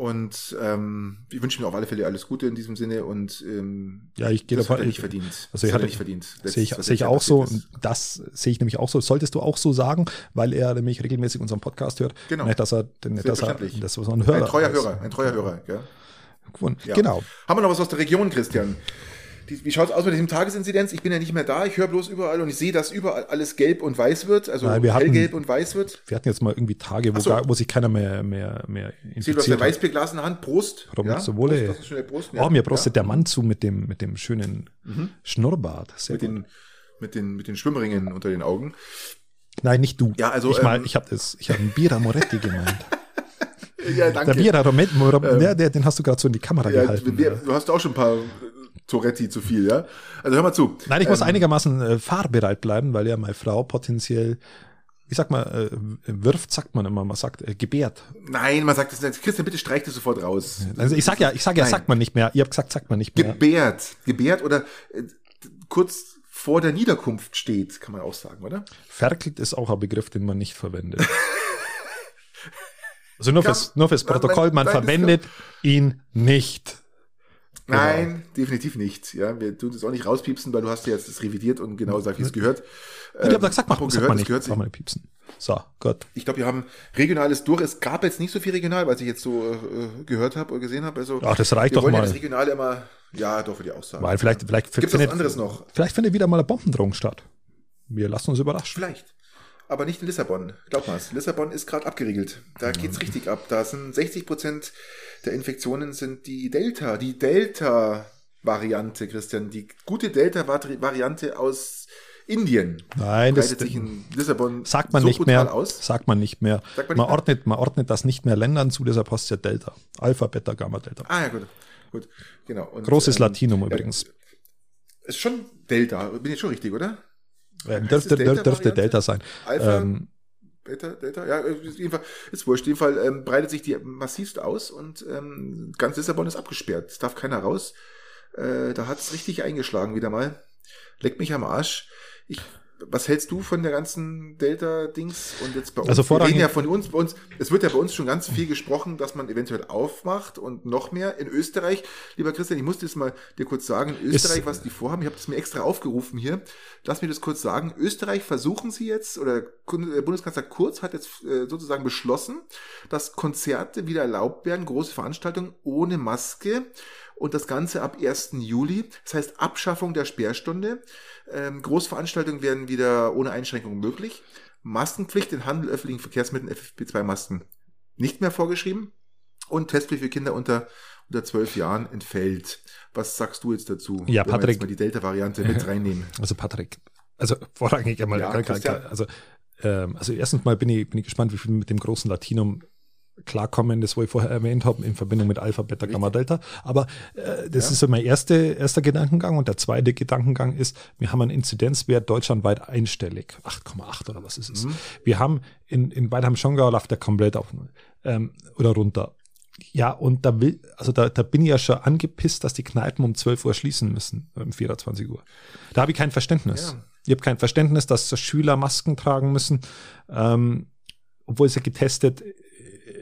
Und ähm, ich wünsche mir auf alle Fälle alles Gute in diesem Sinne und ähm, Ja, ich gehe hat davon- er nicht verdient. Also das ich hat hatte- nicht verdient. Das, Sehe ich, was sehe ich auch so. ist. Das sehe ich nämlich auch so. Solltest du auch so sagen, weil er nämlich regelmäßig unseren Podcast hört. Genau. Nicht, dass er, nicht, dass er, das war so ein Hörer. Ein treuer ist. Hörer, ein treuer Hörer. Gell? Ja. Genau. Haben wir noch was aus der Region, Christian? Die, wie schaut es aus mit diesem Tagesinzidenz? Ich bin ja nicht mehr da, ich höre bloß überall und ich sehe, dass überall alles gelb und weiß wird, also Nein, wir hatten- hellgelb und weiß wird. Wir hatten jetzt mal irgendwie Tage, wo, so. gar, wo sich keiner mehr, mehr, mehr Ich sehe, du hast infiziert hat. Weißbierglas in der Hand. Prost. Warum ja? so wohle? Prost, Das ist der Prost. Oh, mir prostet der Mann zu mit dem, mit dem schönen Schnurrbart. Sehr Mit gut. den, mit, den, mit den Schwimmringen unter den Augen. Nein, nicht du. Ja, also, ich, ähm, ich habe habe einen Bira Moretti gemeint. [laughs] Ja, Der Bira Moretti, der, der, den hast du gerade so in die Kamera Ähm, Ja, gehalten. wir, du hast auch schon ein paar Toretti zu viel, ja? Also hör mal zu. Nein, ich muss Ähm, einigermaßen äh, fahrbereit bleiben, weil ja meine Frau potenziell, ich sag mal, äh, wirft, sagt man immer, man sagt, äh, gebärt. Nein, man sagt das nicht. Christian, bitte streich das sofort raus. Also ich sag ja, ich sag ja, Nein. sagt man nicht mehr. Ihr habt gesagt, sagt man nicht mehr. Gebärt. Gebärt oder äh, kurz vor der Niederkunft steht, kann man auch sagen, oder? Ferkelt ist auch ein Begriff, den man nicht verwendet. [laughs] Also nur Kann- fürs, nur fürs Protokoll, man nein, verwendet ihn nicht. Genau. Nein, definitiv nicht. Ja, wir tun das auch nicht rauspiepsen, weil du hast ja jetzt das revidiert und genau gesagt, wie es gehört. ich mach, apropos sagt gehört, man das nicht. gehört sich. mal piepsen. So, gut. Ich glaube, wir haben regionales durch. Es gab jetzt nicht so viel regional, was ich jetzt so äh, gehört habe oder gesehen habe. Also Ach, das reicht wir doch wollen ja mal. das Regionale immer, ja, doch würde ich auch sagen. Weil vielleicht, vielleicht Gibt's was anderes noch? Vielleicht findet wieder mal eine Bombendrohung statt. Wir lassen uns überraschen. Vielleicht. Aber nicht in Lissabon. Glaub mal, Lissabon ist gerade abgeriegelt. Da geht's richtig ab. Da sind 60 Prozent der Infektionen sind die Delta, die Delta-Variante, Christian. Die gute Delta-Variante aus Indien. Nein, das sich in Lissabon sagt man so nicht mehr. aus. Sagt man nicht mehr. Man man, nicht mehr? ordnet, man ordnet das nicht mehr Ländern zu, deshalb es ja Delta. Alpha, Beta, Gamma, Delta. Ah ja, gut. Gut, genau. Und, Großes ähm, Latinum ja, übrigens. Ist schon Delta. Bin ich schon richtig, oder? Ähm, dürfte, es dürfte? Delta sein. Alpha, Ähm, Beta, Delta, ja, äh, ist jeden Fall, ist wurscht. Fall ähm, breitet sich die massivst aus und ähm, ganz Lissabon ist abgesperrt. Es darf keiner raus. Äh, da hat's richtig eingeschlagen wieder mal. Leck mich am Arsch. Ich, was hältst du von der ganzen Delta-Dings? Und jetzt bei uns, Also wir reden ja von uns, bei uns, es wird ja bei uns schon ganz viel gesprochen, dass man eventuell aufmacht und noch mehr. In Österreich, lieber Christian, ich muss das mal dir kurz sagen, in Österreich, Ist- was die vorhaben, ich habe das mir extra aufgerufen hier. Lass mir das kurz sagen. Österreich versuchen sie jetzt, oder der Bundeskanzler Kurz hat jetzt äh, sozusagen beschlossen, dass Konzerte wieder erlaubt werden, große Veranstaltungen ohne Maske und das Ganze ab 1. Juli. Das heißt Abschaffung der Sperrstunde. Ähm, Großveranstaltungen werden wieder ohne Einschränkungen möglich. Maskenpflicht in Handel, öffentlichen Verkehrsmitteln, FFP2-Masken nicht mehr vorgeschrieben. Und Testpflicht für Kinder unter, unter 12 Jahren entfällt. Was sagst du jetzt dazu? Ja, wenn wir Patrick- jetzt mal die Delta-Variante mit [laughs] reinnehmen. Also Patrick, also vorrangig einmal, Ja, also, ähm, also erstens mal bin ich, bin ich gespannt, wie viel mit dem großen Latinum klarkommen, das wo ich vorher erwähnt habe, in Verbindung mit Alpha, Beta, Gamma, Delta. Aber äh, das Ja. ist so mein erste, erster Gedankengang. Und der zweite Gedankengang ist, wir haben einen Inzidenzwert deutschlandweit einstellig. 8,8 oder was ist es? Mhm. Wir haben in, in Weidheim-Schongau läuft der komplett auf Null. Ähm, oder runter. Ja, und da will, also da, da bin ich ja schon angepisst, dass die Kneipen um 12 Uhr schließen müssen, um 24 Uhr. Da habe ich kein Verständnis. Ja. Ich habe kein Verständnis, dass Schüler Masken tragen müssen, ähm, obwohl sie getestet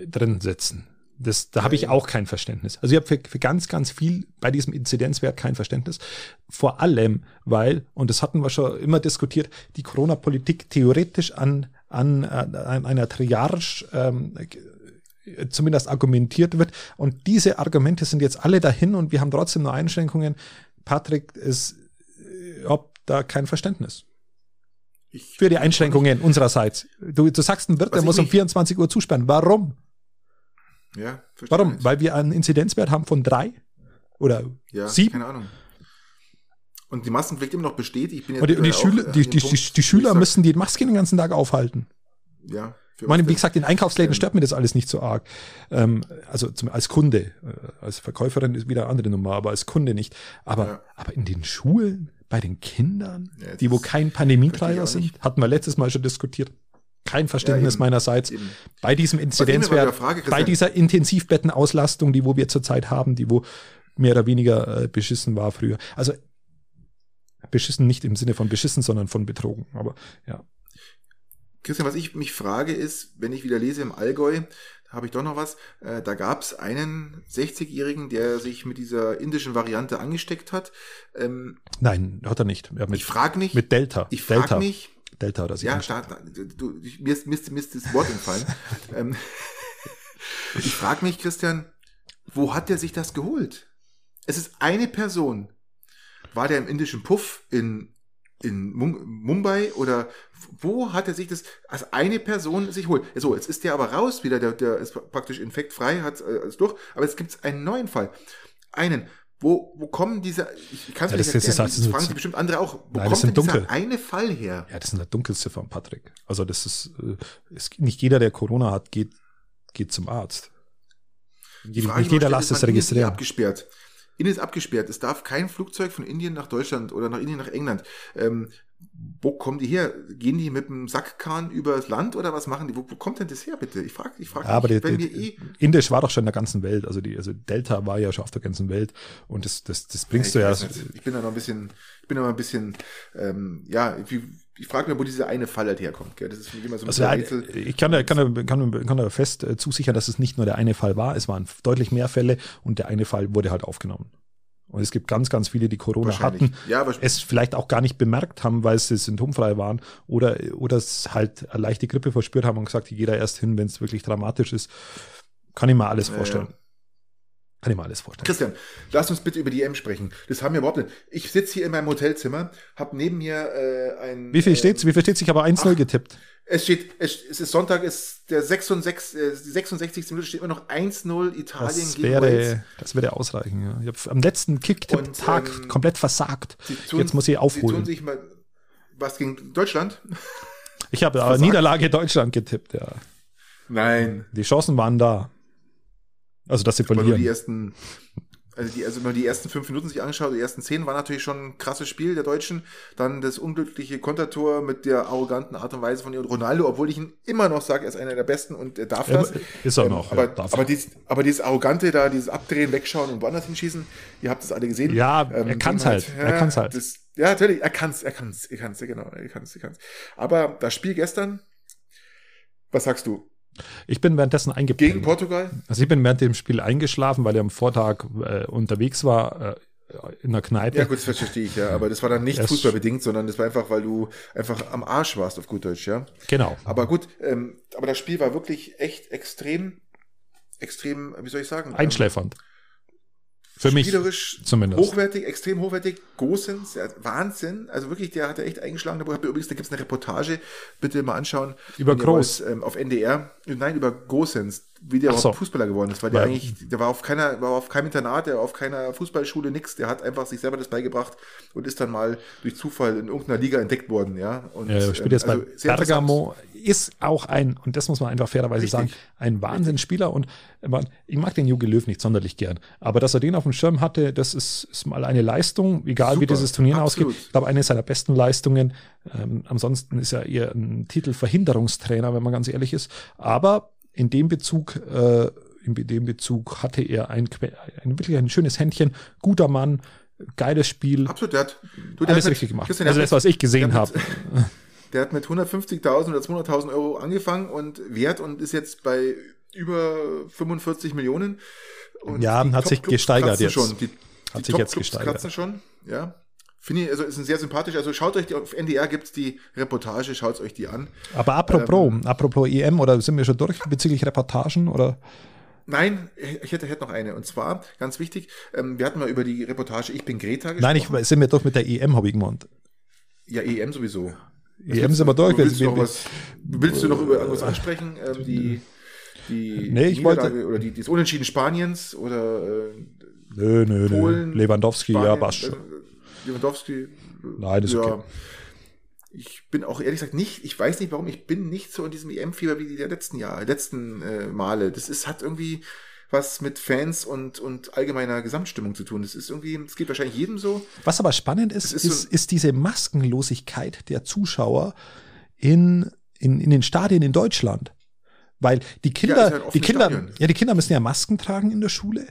drin sitzen. Das, da habe ich auch kein Verständnis. Also ich habe für, für ganz, ganz viel bei diesem Inzidenzwert kein Verständnis. Vor allem, weil, und das hatten wir schon immer diskutiert, die Corona-Politik theoretisch an, an, an einer Triage ähm, zumindest argumentiert wird. Und diese Argumente sind jetzt alle dahin und wir haben trotzdem nur Einschränkungen. Patrick, es, ich hab da kein Verständnis Ich, für die Einschränkungen unsererseits. Du, du sagst, ein Wirt, der muss um mich- 24 Uhr zusperren. Warum? Ja, Warum? nicht. Weil wir einen Inzidenzwert haben von drei oder Ja, sieben? keine Ahnung. Und die Maskenpflicht immer noch besteht. Ich bin jetzt Und die, die, äh, Schüler, an die, die, Punkt, die, Schüler sag, müssen die Maske den ganzen Tag aufhalten. Ja, Ich meine, wie gesagt, in Einkaufsläden stört mir das alles nicht so arg. Ähm, also zum, als Kunde, äh, als Verkäuferin ist wieder eine andere Nummer, aber als Kunde nicht. Aber, ja. aber in den Schulen, bei den Kindern, ja, die wo kein Pandemietreiber sind, hatten wir letztes Mal schon diskutiert. Kein Verständnis ja, meinerseits. Eben. Bei diesem Inzidenzwert, Frage, bei dieser Intensivbettenauslastung, die wo wir zurzeit haben, die wo mehr oder weniger äh, beschissen war früher. Also beschissen nicht im Sinne von beschissen, sondern von betrogen. Aber ja. Christian, was ich mich frage ist, wenn ich wieder lese im Allgäu, da habe ich doch noch was, äh, da gab es einen 60-Jährigen, der sich mit dieser indischen Variante angesteckt hat. Ähm, Nein, hat er nicht. Ja, mit, ich frage mich. Mit Delta. Ich frage mich. Delta oder so. Ja, da, du, mir, ist, mir, ist, mir ist das Wort entfallen. [laughs] ähm, ich frage mich, Christian, wo hat der sich das geholt? Es ist eine Person. War der im indischen Puff in in Mumbai oder wo hat er sich das als eine Person sich holt? So, jetzt ist der aber raus wieder, der, der ist praktisch infektfrei, hat es äh, durch, aber jetzt gibt es einen neuen Fall. Einen. Wo, wo kommen diese, ich kann es ja, nicht erklären, das, das, fragen sich bestimmt andere auch, wo Nein, kommt denn dunkel. dieser eine Fall her? Ja, das ist der dunkelste von Patrick. Also das ist, ist äh, nicht jeder, der Corona hat, geht, geht zum Arzt. Nicht jeder lässt es registrieren. Abgesperrt. Indien ist abgesperrt. Es darf kein Flugzeug von Indien nach Deutschland oder nach Indien nach England. Ähm, wo kommen die her? Gehen die mit dem Sackkahn übers Land oder was machen die? Wo, wo kommt denn das her, bitte? Ich frage ich frag ja, aber mich, die, die, eh Indisch war doch schon in der ganzen Welt. Also die, also Delta war ja schon auf der ganzen Welt und das, das, das bringst ja, du ja. Ich bin da noch ein bisschen, ich bin da noch ein bisschen, ähm, ja, wie, ich frage mir, wo dieser eine Fall halt herkommt. Gell? Das ist für mich immer so ein also, Rätsel. Ich kann da, kann, da, kann, kann da fest äh, zusichern, dass es nicht nur der eine Fall war. Es waren deutlich mehr Fälle und der eine Fall wurde halt aufgenommen. Und es gibt ganz, ganz viele, die Corona hatten, ja, es vielleicht auch gar nicht bemerkt haben, weil sie symptomfrei waren oder, oder es halt eine leichte Grippe verspürt haben und gesagt, ich gehe da erst hin, wenn es wirklich dramatisch ist. Kann ich mir alles vorstellen. Alles vorstellen. Christian, lass uns bitte über die EM sprechen. Das haben wir überhaupt nicht. Ich sitze hier in meinem Hotelzimmer, habe neben mir äh, ein. Wie viel steht's? Wie viel steht's? Ich habe 1-0 getippt. Es steht, es, es ist Sonntag, ist der 66, äh, die 66. Minute steht immer noch 1-0 Italien das gegen wäre, Wales. Das würde ausreichen, ja. Ich habe am letzten Kick-Tag ähm, komplett versagt. Tun, Jetzt muss ich aufholen. Sie tun sich mal, was gegen Deutschland? Ich habe [laughs] aber Niederlage Deutschland getippt, ja. Nein. Die Chancen waren da. Also, verlieren. Nur die ersten, also, die, also wenn man die ersten fünf Minuten sich anschaut, die ersten zehn war natürlich schon ein krasses Spiel der Deutschen. Dann das unglückliche Kontertor mit der arroganten Art und Weise von Ronaldo, obwohl ich ihn immer noch sage, er ist einer der Besten und er darf das. Ist er noch. Ähm, aber, ja, aber, dieses, aber dieses arrogante da, dieses Abdrehen, Wegschauen und woanders hinschießen, ihr habt das alle gesehen. Ja, ähm, er kann's halt. halt. Ja, er kann's halt. Das, ja, natürlich, er kann's, er kann's, er kann's, genau, er kann's, er kann's. Aber das Spiel gestern, was sagst du? Ich bin währenddessen eingepennt. Gegen Portugal? Also ich bin während dem Spiel eingeschlafen, weil er am Vortag äh, unterwegs war äh, in der Kneipe. Ja gut, das verstehe ich ja, aber das war dann nicht es fußballbedingt, sondern das war einfach, weil du einfach am Arsch warst auf gut Deutsch, ja. Genau. Aber gut, ähm, aber das Spiel war wirklich echt extrem, extrem, wie soll ich sagen? Einschläfernd. Ähm, für mich spielerisch zumindest. hochwertig, extrem hochwertig. Gosens, Wahnsinn. Also wirklich, der hat er echt eingeschlagen. Da übrigens, da gibt es eine Reportage, bitte mal anschauen. Über Groß. ähm, auf NDR. Nein, über Gosens, wie der so. Fußballer geworden ist. Weil der ja. eigentlich, der war auf keiner, war auf keinem Internat, der war auf keiner Fußballschule, nix. Der hat einfach sich selber das beigebracht und ist dann mal durch Zufall in irgendeiner Liga entdeckt worden, ja. Und, ja, spielt jetzt ähm, also bei Bergamo, ist auch ein, und das muss man einfach fairerweise Richtig. sagen, ein Wahnsinnsspieler und ich mag den Jogi Löw nicht sonderlich gern, aber dass er den auf dem Schirm hatte, das ist, ist mal eine Leistung, egal Super, wie dieses Turnier absolut. ausgeht. Ich glaube, eine seiner besten Leistungen. Ähm, ansonsten ist er eher ein Titelverhinderungstrainer, wenn man ganz ehrlich ist. Aber in dem Bezug, äh, in dem Bezug hatte er ein, ein wirklich ein schönes Händchen, guter Mann, geiles Spiel. Absolut, der hat du, der alles hat richtig gemacht. Also das, was ich gesehen habe. [laughs] Der hat mit 150.000 oder 200.000 Euro angefangen und Wert und ist jetzt bei über 45 Millionen. Und ja, hat sich gesteigert jetzt. Schon. Die, hat die sich jetzt gesteigert. kratzen schon, ja. Finde ich, also ist ein sehr sympathisch. Also schaut euch die, auf NDR gibt's die Reportage, schaut euch die an. Aber apropos, ähm, apropos EM, oder sind wir schon durch bezüglich Reportagen oder? Nein, ich hätte, hätte noch eine. Und zwar, ganz wichtig, ähm, wir hatten mal über die Reportage Ich bin Greta gesprochen. Nein, ich sind wir doch mit der EM, habe ich gemeint. Ja, EM sowieso. EM sind wir durch. Willst, du noch was, willst du noch über irgendwas ansprechen? Ähm, die die nee, ich wollte oder die, das Unentschieden Spaniens oder äh, nö, nö, Polen, nö. Lewandowski, Spanien, ja, passt schon. Lewandowski, nein, das ist ja. okay. ich bin auch ehrlich gesagt nicht, ich weiß nicht warum, ich bin nicht so in diesem EM-Fieber wie die der letzten Jahre, letzten äh, Male. Das ist, hat irgendwie was mit Fans und, und allgemeiner Gesamtstimmung zu tun. Das ist irgendwie, es geht wahrscheinlich jedem so. Was aber spannend ist, ist, ist, so ist, diese Maskenlosigkeit der Zuschauer in, in, in den Stadien in Deutschland. Weil die Kinder, ja, halt die Kinder, Stadion. ja, die Kinder müssen ja Masken tragen in der Schule.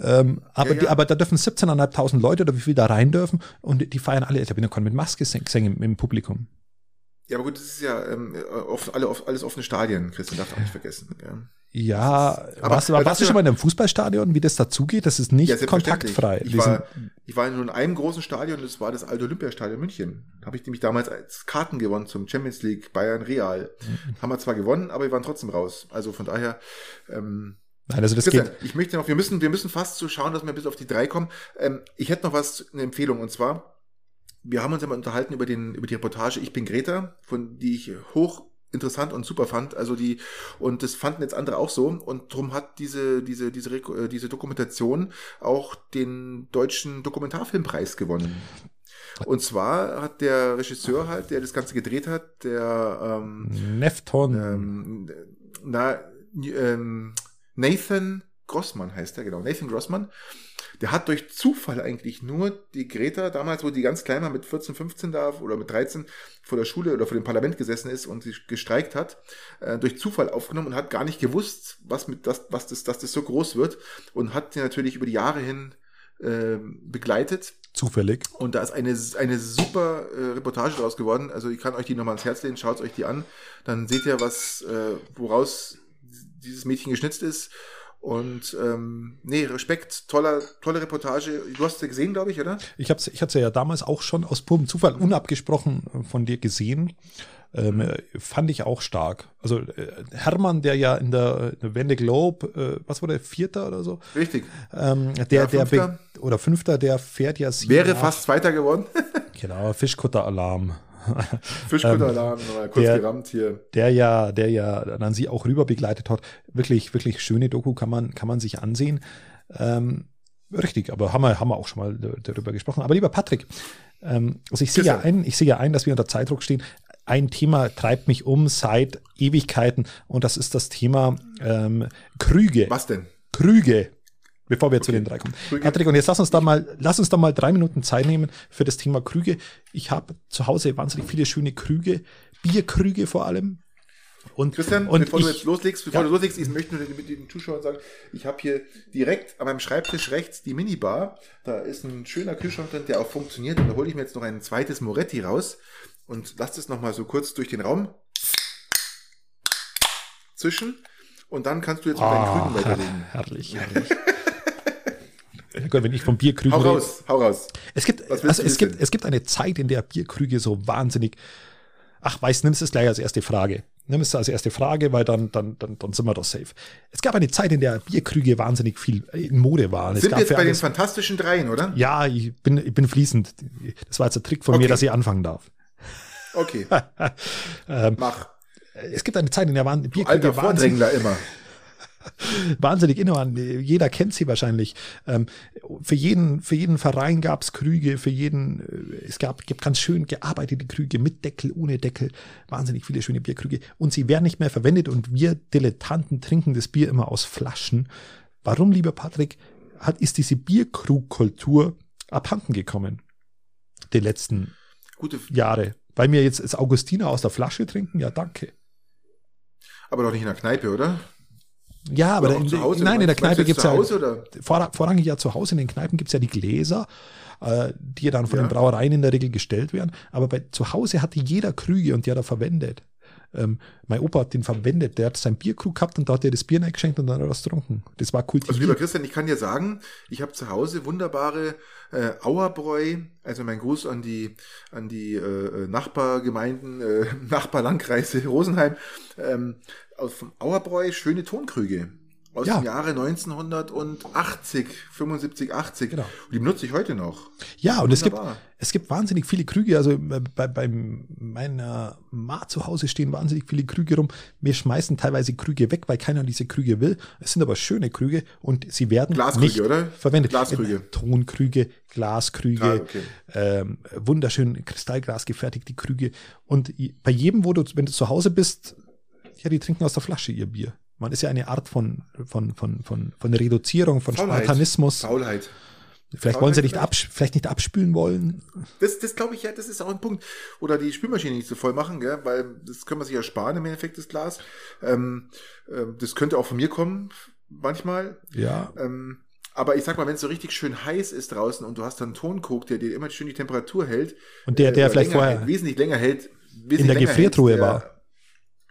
Ähm, aber, ja, ja. Die, aber da dürfen 17.500 Leute oder wie viel da rein dürfen und die feiern alle, ich habe noch mit Maske gesungen im, Publikum. Ja, aber gut, das ist ja ähm, oft, alle, alles offene Stadien, Christian, darf auch nicht vergessen. Ja, ja aber, warst, aber warst du schon mal in einem Fußballstadion, wie das dazugeht? Das ist nicht ja, kontaktfrei. Ich war, ich war in nur einem großen Stadion, das war das alte Olympiastadion München. Da habe ich nämlich damals als Karten gewonnen zum Champions League Bayern Real. Mhm. Haben wir zwar gewonnen, aber wir waren trotzdem raus. Also von daher, ähm, Nein, also das Christian, geht. Ich möchte noch, wir müssen, wir müssen fast so schauen, dass wir bis auf die drei kommen. Ähm, ich hätte noch was, eine Empfehlung, und zwar, wir haben uns ja mal unterhalten über den, über die Reportage Ich bin Greta, von die ich hoch interessant und super fand. Also die, und das fanden jetzt andere auch so. Und darum hat diese, diese, diese, äh, diese Dokumentation auch den deutschen Dokumentarfilmpreis gewonnen. Und zwar hat der Regisseur halt, der das Ganze gedreht hat, der ähm, Nefton. Ähm, na, ähm, Nathan Grossmann heißt er, genau, Nathan Grossmann. Der hat durch Zufall eigentlich nur die Greta, damals, wo die ganz klein war, mit 14, 15 da oder mit 13 vor der Schule oder vor dem Parlament gesessen ist und sich gestreikt hat, äh, durch Zufall aufgenommen und hat gar nicht gewusst, was mit das, was das, dass das so groß wird und hat sie natürlich über die Jahre hin äh, begleitet. Zufällig. Und da ist eine, eine super äh, Reportage draus geworden. Also ich kann euch die nochmal ans Herz legen, schaut euch die an. Dann seht ihr, was, äh, woraus dieses Mädchen geschnitzt ist. Und ähm, nee, Respekt, toller, tolle Reportage. Du hast sie gesehen, glaube ich, oder? Ich habe ich hatte ja damals auch schon aus purem Zufall unabgesprochen äh, von dir gesehen. Ähm, äh, fand ich auch stark. Also äh, Hermann, der ja in der, in der Wende Globe, äh, was war der, Vierter oder so? Richtig. Ähm, der, ja, der, oder Fünfter, der fährt ja Wäre fast Zweiter geworden. [laughs] genau, Fischkutter-Alarm. [laughs] Fischkutteralarm, ähm, kurz der, gerammt hier. Der ja, der ja dann sie auch rüber begleitet hat. Wirklich, wirklich schöne Doku kann man, kann man sich ansehen. Ähm, richtig, aber haben wir, haben wir auch schon mal darüber gesprochen. Aber lieber Patrick, ähm, also ich sehe ja ein, ich sehe ja ein, dass wir unter Zeitdruck stehen. Ein Thema treibt mich um seit Ewigkeiten und das ist das Thema ähm, Krüge. Was denn? Krüge. Bevor wir okay. zu den drei kommen. Krüge. Patrick, und jetzt lass uns da mal, lass uns da mal drei Minuten Zeit nehmen für das Thema Krüge. Ich habe zu Hause wahnsinnig viele schöne Krüge, Bierkrüge vor allem. Und, Christian, und bevor ich, du jetzt loslegst, bevor ja. du loslegst, ich möchte nur mit den Zuschauern sagen, ich habe hier direkt an meinem Schreibtisch rechts die Minibar. Da ist ein schöner Kühlschrank drin, der auch funktioniert. Und da hole ich mir jetzt noch ein zweites Moretti raus und lass das nochmal so kurz durch den Raum zwischen. Und dann kannst du jetzt mit deinen Krügen ah, weiterlegen. Herrlich, herrlich. [laughs] Gott, wenn ich vom Bierkrüge Hau raus, hau raus. Es gibt, also es gibt, es gibt eine Zeit, in der Bierkrüge so wahnsinnig, ach, weiß, nimm es gleich als erste Frage. Nimm es als erste Frage, weil dann, dann, dann, dann sind wir doch safe. Es gab eine Zeit, in der Bierkrüge wahnsinnig viel in Mode waren. Sind wir jetzt bei alles, den fantastischen Dreien, oder? Ja, ich bin, ich bin fließend. Das war jetzt ein Trick von okay. mir, dass ich anfangen darf. Okay. [laughs] ähm, Mach. Es gibt eine Zeit, in der waren Bierkrüge Alter Vordrängler immer. [laughs] wahnsinnig innovativ. Jeder kennt sie wahrscheinlich. Ähm, für jeden, für jeden Verein gab es Krüge, für jeden, äh, es gab, gibt ganz schön gearbeitete Krüge mit Deckel, ohne Deckel, wahnsinnig viele schöne Bierkrüge. Und sie werden nicht mehr verwendet und wir Dilettanten trinken das Bier immer aus Flaschen. Warum, lieber Patrick, hat, ist diese Bierkrugkultur abhanden gekommen? Die letzten Gute Jahre. Weil wir jetzt das Augustiner aus der Flasche trinken? Ja, danke. Aber doch nicht in der Kneipe, oder? Ja, aber in, Hause, nein, in der Kneipe gibt's ja vor, vorrangig ja zu Hause, in den Kneipen gibt's ja die Gläser, äh, die ja dann von ja. den Brauereien in der Regel gestellt werden. Aber bei zu Hause hatte jeder Krüge und die hat er verwendet. Ähm, mein Opa hat den verwendet, der hat sein Bierkrug gehabt und da hat er das Bier geschenkt und dann hat er was getrunken. Das war kultiviert. Also lieber Christian, ich kann dir sagen, ich habe zu Hause wunderbare äh, Auerbräu, also mein Gruß an die an die äh, Nachbargemeinden, äh, [laughs] Nachbarlandkreise Rosenheim, ähm, aus vom Auerbräu schöne Tonkrüge. aus Ja. dem Jahre 1980, 75, 80. Genau. Und die benutze ich heute noch. Ja, und es gibt, es gibt wahnsinnig viele Krüge. Also äh, bei, bei meiner Ma zu Hause stehen wahnsinnig viele Krüge rum. Wir schmeißen teilweise Krüge weg, weil keiner diese Krüge will. Es sind aber schöne Krüge und sie werden Glaskrüge, nicht oder? verwendet. Glaskrüge. Äh, Tonkrüge, Glaskrüge, Ah, okay. ähm, wunderschön Kristallglas gefertigte Krüge. Und bei jedem, wo du, wenn du zu Hause bist, ja, die trinken aus der Flasche ihr Bier. Man ist ja eine Art von, von, von, von, von Reduzierung, von Faulheit. Spartanismus. Faulheit. Vielleicht wollen sie nicht, abs vielleicht nicht abspülen wollen. Das, das glaube ich ja, das ist auch ein Punkt. Oder die Spülmaschine nicht so voll machen, gell? weil das können wir sich ja sparen im Endeffekt, das Glas. Ähm, ähm, das könnte auch von mir kommen, manchmal. Ja. Ähm, aber ich sag mal, wenn es so richtig schön heiß ist draußen und du hast dann einen Tonkrug, der dir immer schön die Temperatur hält. Und der, äh, der vielleicht vorher hält, wesentlich länger hält. Wesentlich in der Gefriertruhe hält, der- war.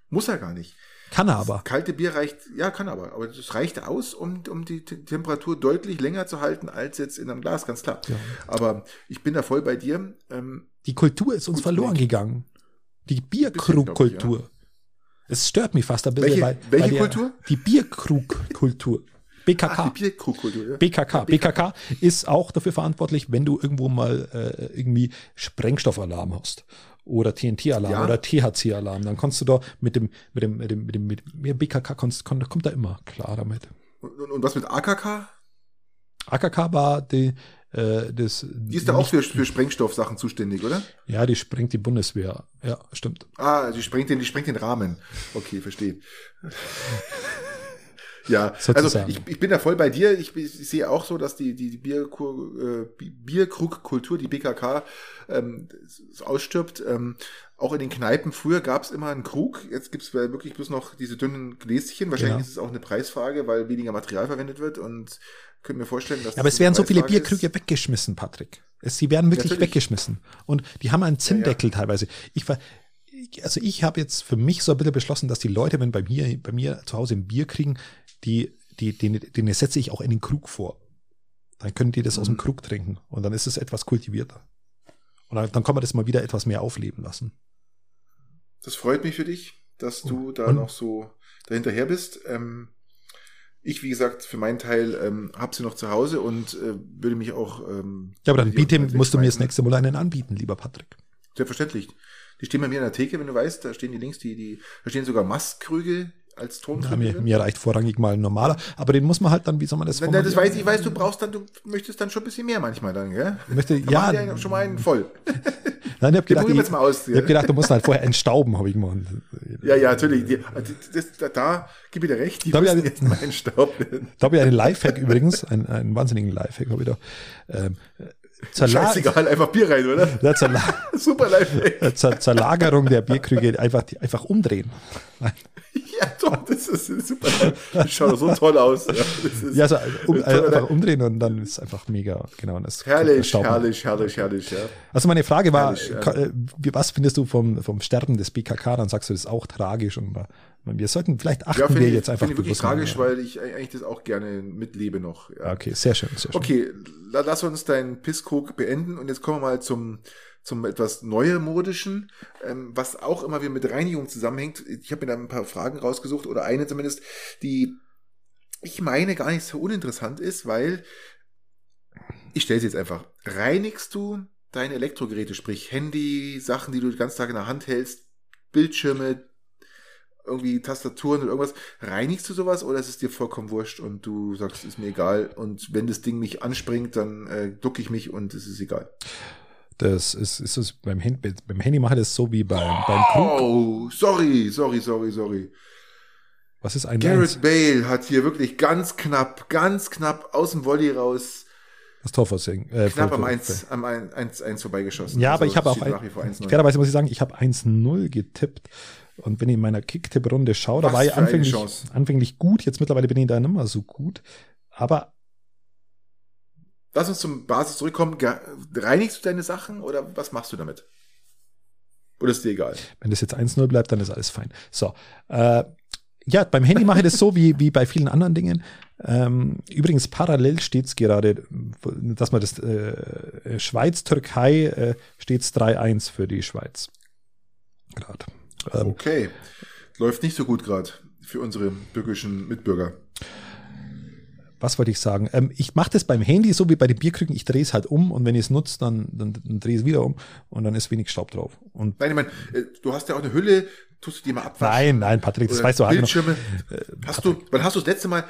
Muss er gar nicht. Kann er aber. Kalte Bier reicht, ja, kann aber. Aber das reicht aus, um, um die T- Temperatur deutlich länger zu halten als jetzt in einem Glas, ganz klar. Ja. Aber ich bin da voll bei dir. Ähm, Die Kultur ist uns verloren Weg. gegangen. Die Bierkrugkultur. Es stört mich fast ein bisschen, Welche- weil, welche weil der- Kultur? Die Bierkrugkultur. BKK. [laughs] ach, die Bierkrugkultur. Ja. BKK. BKK ist auch dafür verantwortlich, wenn du irgendwo mal äh, irgendwie Sprengstoffalarm hast oder TNT-Alarm Ja. oder THC-Alarm, dann kannst du da mit dem mit dem mit dem mit dem, mit dem BKK kommst, kommt, kommt da immer klar damit. Und, und, und was mit AKK? AKK war die äh, das Die ist da auch für, für Sprengstoffsachen zuständig, oder? ja, die sprengt die Bundeswehr. Ja, stimmt. Ah, die sprengt den, die sprengt den Rahmen. Okay, verstehe. Ja, also Sozusagen. ich, ich bin da voll bei dir. Ich, ich sehe auch so, dass die, die, die Bierkur, äh, Bi- Bierkrugkultur, die BKK, ähm, ausstirbt. Ähm, auch in den Kneipen. Früher gab es immer einen Krug. Jetzt gibt es wirklich bloß noch diese dünnen Gläschen. Wahrscheinlich Genau. ist es auch eine Preisfrage, weil weniger Material verwendet wird. Und könnte mir vorstellen, dass Ja, aber es werden so viele Bierkrüge weggeschmissen, Patrick. Es, sie werden wirklich Natürlich. weggeschmissen. Und die haben einen Zinndeckel teilweise. Ich war, also ich habe jetzt für mich so ein bisschen beschlossen, dass die Leute, wenn bei mir, bei mir zu Hause ein Bier kriegen, die, die, den, den setze ich auch in den Krug vor. Dann können die das aus dem Mhm. Krug trinken. Und dann ist es etwas kultivierter. Und dann, dann kann man das mal wieder etwas mehr aufleben lassen. Das freut mich für dich, dass du da Und- noch so dahinterher bist. Ähm, ich, wie gesagt, für meinen Teil ähm, habe sie noch zu Hause und äh, würde mich auch. Ähm, Ja, aber dann biete, musst du mir das wegschmeißen. nächste Mal einen anbieten, lieber Patrick. Selbstverständlich. Die stehen bei mir in der Theke, wenn du weißt, da stehen die links, die, die, da stehen sogar Mastkrüge als Ja, Tonkrüge. mir, mir reicht vorrangig mal ein normaler, aber den muss man halt dann, wie soll man das Wenn, das formulieren? weiß ich, weiß, du brauchst dann, du möchtest dann schon ein bisschen mehr manchmal dann, gell? Möchte, Da ja, einen schon mal einen voll. [laughs] Nein, ich habe gedacht, ich, aus. ich hab gedacht, du musst halt vorher entstauben, habe ich gemacht. Ja, ja, natürlich. Die, das, da, da gib ich dir recht, die Da ich müssen ja- jetzt mal einen Staub. [laughs] Da habe ich einen Lifehack übrigens, einen, einen wahnsinnigen Lifehack habe ich da. Ähm, zur, La Scheißegal, einfach Bier rein, oder? Ja, zur, La [laughs] Super Lifehack. zur, zur Lagerung der Bierkrüge einfach, einfach umdrehen. Ja, doch, das ist super. Das schaut doch so toll aus. Ja, Ja, also um, äh, Toller einfach umdrehen und dann ist einfach mega, genau. und Das herrlich, herrlich, herrlich, herrlich, ja. Also meine Frage war, Herrlich, ja. äh, was findest du vom, vom Sterben des BKK? Dann sagst du, das ist auch tragisch und wir- wir sollten, vielleicht achten Ja, wir ich, jetzt einfach finde ich wirklich tragisch, weil ich eigentlich das auch gerne mitlebe noch. Ja. Okay, sehr schön, sehr schön. Okay, la- lass uns deinen Pisskrug beenden und jetzt kommen wir mal zum, zum etwas Neuermodischen, ähm, was auch immer wieder mit Reinigung zusammenhängt. Ich habe mir da ein paar Fragen rausgesucht oder eine zumindest, die ich meine gar nicht so uninteressant ist, weil ich stelle sie jetzt einfach. Reinigst du deine Elektrogeräte, sprich Handy, Sachen, die du den ganzen Tag in der Hand hältst, Bildschirme, irgendwie Tastaturen oder irgendwas, reinigst du sowas oder ist es dir vollkommen wurscht und du sagst, ist mir egal und wenn das Ding mich anspringt, dann äh, ducke ich mich und es ist egal. Das ist, ist es beim, Handy, beim Handy mache ich das so wie beim, beim Krug. Oh, sorry, sorry, sorry, sorry. Was ist ein Garrett Bale hat hier wirklich ganz knapp, ganz knapp aus dem Volley raus, Das Tor versenken. Äh, knapp vor- am vor- 1, am 1, 1 vorbeigeschossen. Ja, aber Also ich habe auch steht ein, nach wie vor 1 fairerweise muss ich sagen, ich habe 1-0 getippt. Und wenn ich in meiner Kicktipp-Runde schaue, da war ich anfänglich, anfänglich gut. Jetzt mittlerweile bin ich da nicht mehr so gut. Aber Lass uns zum Basis zurückkommen. Reinigst du deine Sachen oder was machst du damit? Oder ist dir egal? wenn das jetzt 1-0 bleibt, dann ist alles fein. So. Äh, ja, beim Handy mache ich das so wie, wie bei vielen anderen Dingen. Ähm, übrigens, parallel steht es gerade, dass man das äh, Schweiz-Türkei äh, steht 3-1 für die Schweiz. Gerade. Ähm, Okay. Läuft nicht so gut gerade für unsere bürgerlichen Mitbürger. Was wollte ich sagen? Ähm, ich mache das beim Handy so wie bei den Bierkrügen. Ich drehe es halt um und wenn ich es nutze, dann, dann, dann drehe ich es wieder um und dann ist wenig Staub drauf. Und Nein, ich meine, äh, du hast ja auch eine Hülle, tust du die mal abwaschen? nein, nein, Patrick, das Oder weißt du auch genau. Bildschirme. Hast du, wann hast du das letzte Mal,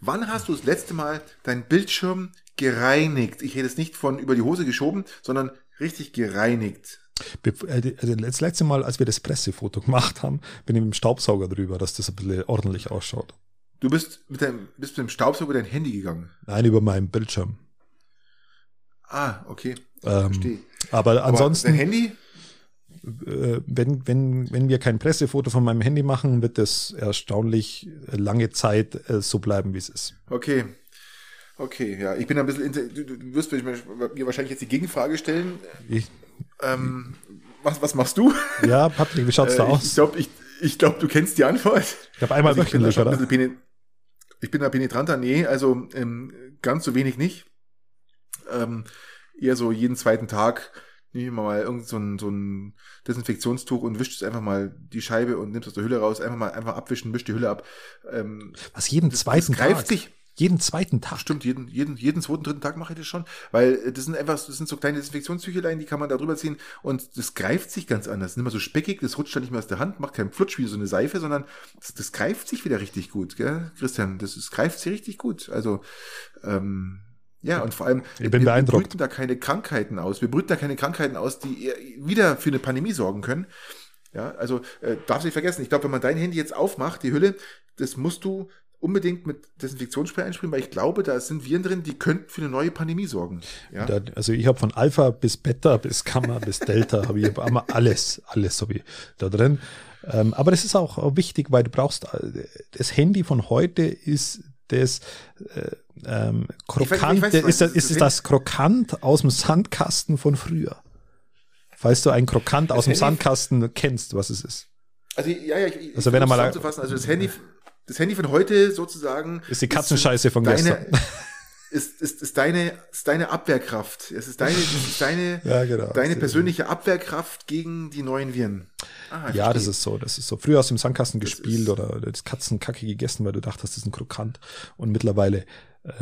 wann hast du das letzte Mal deinen Bildschirm gereinigt? Ich rede jetzt nicht von über die Hose geschoben, sondern richtig gereinigt. Äh, also Das letzte Mal, als wir das Pressefoto [laughs] gemacht haben, bin ich mit dem Staubsauger drüber, dass das ein bisschen ordentlich ausschaut. Du bist mit deinem, bist mit dem Staubsauger über dein Handy gegangen. Nein, über meinen Bildschirm. Ah, okay. Ähm, Verstehe. aber Aber ansonsten, dein Handy? äh, wenn, wenn, wenn wir kein Pressefoto von meinem Handy machen, wird das erstaunlich lange Zeit äh, so bleiben, wie es ist. Okay. Okay, ja. Ich bin ein bisschen, du, du wirst mir wahrscheinlich jetzt die Gegenfrage stellen. Ich, Ähm, was, was machst du? ja, Patrick, wie schaut's da Äh, Ich aus? glaube, ich, ich glaub, du kennst die Antwort. Ich habe einmal Also ich da wöchentlich, oder? Ich bin da penetranter, nee, also ähm, ganz so wenig nicht. Ähm, eher so jeden zweiten Tag nehme ich mal irgend so ein, so ein Desinfektionstuch und wischt es einfach mal die Scheibe und nimmst aus der Hülle raus, einfach mal einfach abwischen, wischt die Hülle ab. Ähm, Was, jeden das, zweiten das greift Tag? sich. Jeden zweiten Tag? Stimmt, jeden, jeden, jeden zweiten, dritten Tag mache ich das schon, weil äh, das sind einfach, das sind so kleine Desinfektionstüchelein, die kann man da drüber ziehen und das greift sich ganz anders. Das ist nicht mehr so speckig, das rutscht dann nicht mehr aus der Hand, macht keinen Flutsch wie so eine Seife, sondern das, das greift sich wieder richtig gut, gell, Christian? Das ist, greift sich richtig gut. Also, ähm, ja, und vor allem, Ich bin wir, wir brüten da keine Krankheiten aus. Wir brüten da keine Krankheiten aus, die eher wieder für eine Pandemie sorgen können. Ja, also äh, darfst nicht vergessen, ich glaube, wenn man dein Handy jetzt aufmacht, die Hülle, das musst du unbedingt mit Desinfektionsspray einsprühen, weil ich glaube, da sind Viren drin, die könnten für eine neue Pandemie sorgen. Ja, Da, also ich habe von Alpha bis Beta bis Gamma bis Delta habe ich einmal alles, alles habe ich da drin. Ähm, aber das ist auch, auch wichtig, weil du brauchst äh, das Handy von heute ist das äh, ähm, Ich weiß- ich krokant, weiß, ist, das, ist das krokant aus dem Sandkasten von früher. Falls du ein krokant aus dem Sandkasten kennst, was es ist. also ja, ja, ich, Also wenn er mal- also das Handy, das Handy von heute sozusagen Ist die Katzenscheiße von deine, gestern. [laughs] Ist, ist, ist deine, ist deine Abwehrkraft. Es ist deine, das ist deine, [laughs] Ja, genau. deine persönliche Abwehrkraft gegen die neuen Viren. Ah, Ja, das verstehe. ist so. Das ist so. Früher aus dem Sandkasten Das gespielt ist- oder das Katzenkacke gegessen, weil du dachtest, das ist ein Krokant. Und mittlerweile,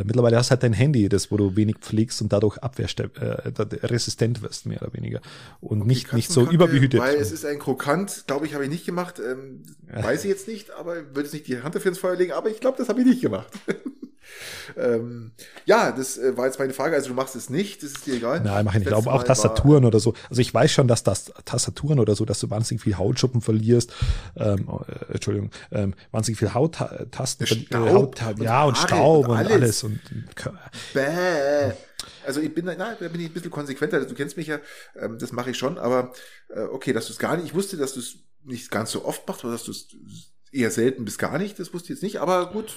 mittlerweile hast du halt dein Handy, das, wo du wenig pflegst und dadurch abwehrste äh, resistent wirst, mehr oder weniger. Und nicht, nicht so überbehütet. Weil es ist ein Krokant, glaube ich, habe ich nicht gemacht. Ähm, weiß ich jetzt nicht, aber würde jetzt nicht die Hand dafür ins Feuer legen, aber ich glaube, das habe ich nicht gemacht. [laughs] ähm, ja, das äh, war jetzt meine Frage. Also du machst es nicht, das ist dir egal. Nein, mach ich nicht. Auch, auch Tastaturen oder so. Also ich weiß schon, dass das Tastaturen oder so, dass du wahnsinnig viel Hautschuppen verlierst. Ähm, äh, Entschuldigung, ähm, wahnsinnig viel Hauttasten. Staub Haut, und ja, und Haare Staub und und alles. alles. Und, bäh. Also ich bin, da- na, da bin ich ein bisschen konsequenter. Du kennst mich ja, ähm, das mache ich schon, aber äh, okay, dass du es gar nicht, ich wusste, dass du es nicht ganz so oft machst, oder dass du es eher selten bis gar nicht, das wusste ich jetzt nicht, aber gut,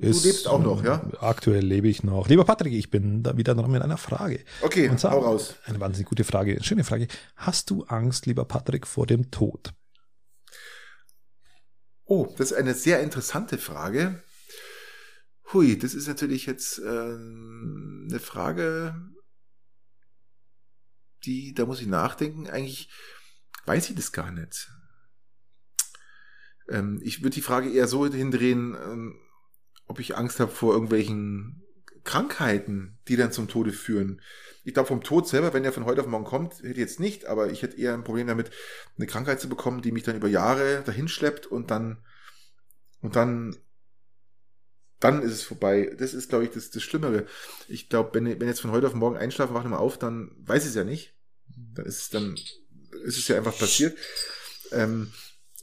du ist, lebst auch noch, ja? Aktuell lebe ich noch. Lieber Patrick, ich bin da wieder dran mit einer Frage. Okay, Und zwar hau raus. Eine wahnsinnig gute Frage, eine schöne Frage. Hast du Angst, lieber Patrick, vor dem Tod? Oh, das ist eine sehr interessante Frage. Hui, das ist natürlich jetzt ähm, eine Frage, die, da muss ich nachdenken. Eigentlich weiß ich das gar nicht. Ähm, ich würde die Frage eher so hindrehen, ähm, ob ich Angst habe vor irgendwelchen Krankheiten, die dann zum Tode führen. Ich glaube, vom Tod selber, wenn der von heute auf morgen kommt, hätte ich jetzt nicht, aber ich hätte eher ein Problem damit, eine Krankheit zu bekommen, die mich dann über Jahre dahin schleppt und dann und dann dann ist es vorbei. Das ist, glaube ich, das, das Schlimmere. Ich glaube, wenn, wenn jetzt von heute auf morgen einschlafen, wache ich mal auf, dann weiß ich es ja nicht. Dann ist es dann ist es ja einfach passiert. Ähm,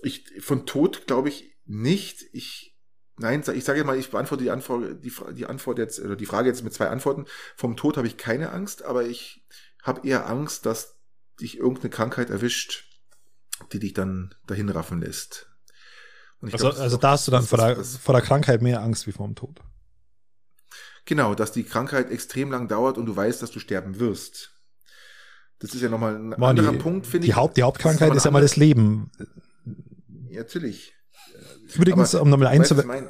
ich von Tod glaube ich nicht. Ich nein, ich sage mal, ich beantworte die Antwort die, die Antwort jetzt oder die Frage jetzt mit zwei Antworten. Vom Tod habe ich keine Angst, aber ich habe eher Angst, dass dich irgendeine Krankheit erwischt, die dich dann dahin raffen lässt. Also, glaub, ist also da hast du dann vor der, vor der Krankheit mehr Angst wie vor dem Tod. Genau, dass die Krankheit extrem lang dauert und du weißt, dass du sterben wirst. Das ist ja nochmal ein Mann, anderer die, Punkt, finde die, ich. Haupt, die Hauptkrankheit Das ist ja mal das Leben. Ja, natürlich. Übrigens, Aber um nochmal einzuwenden,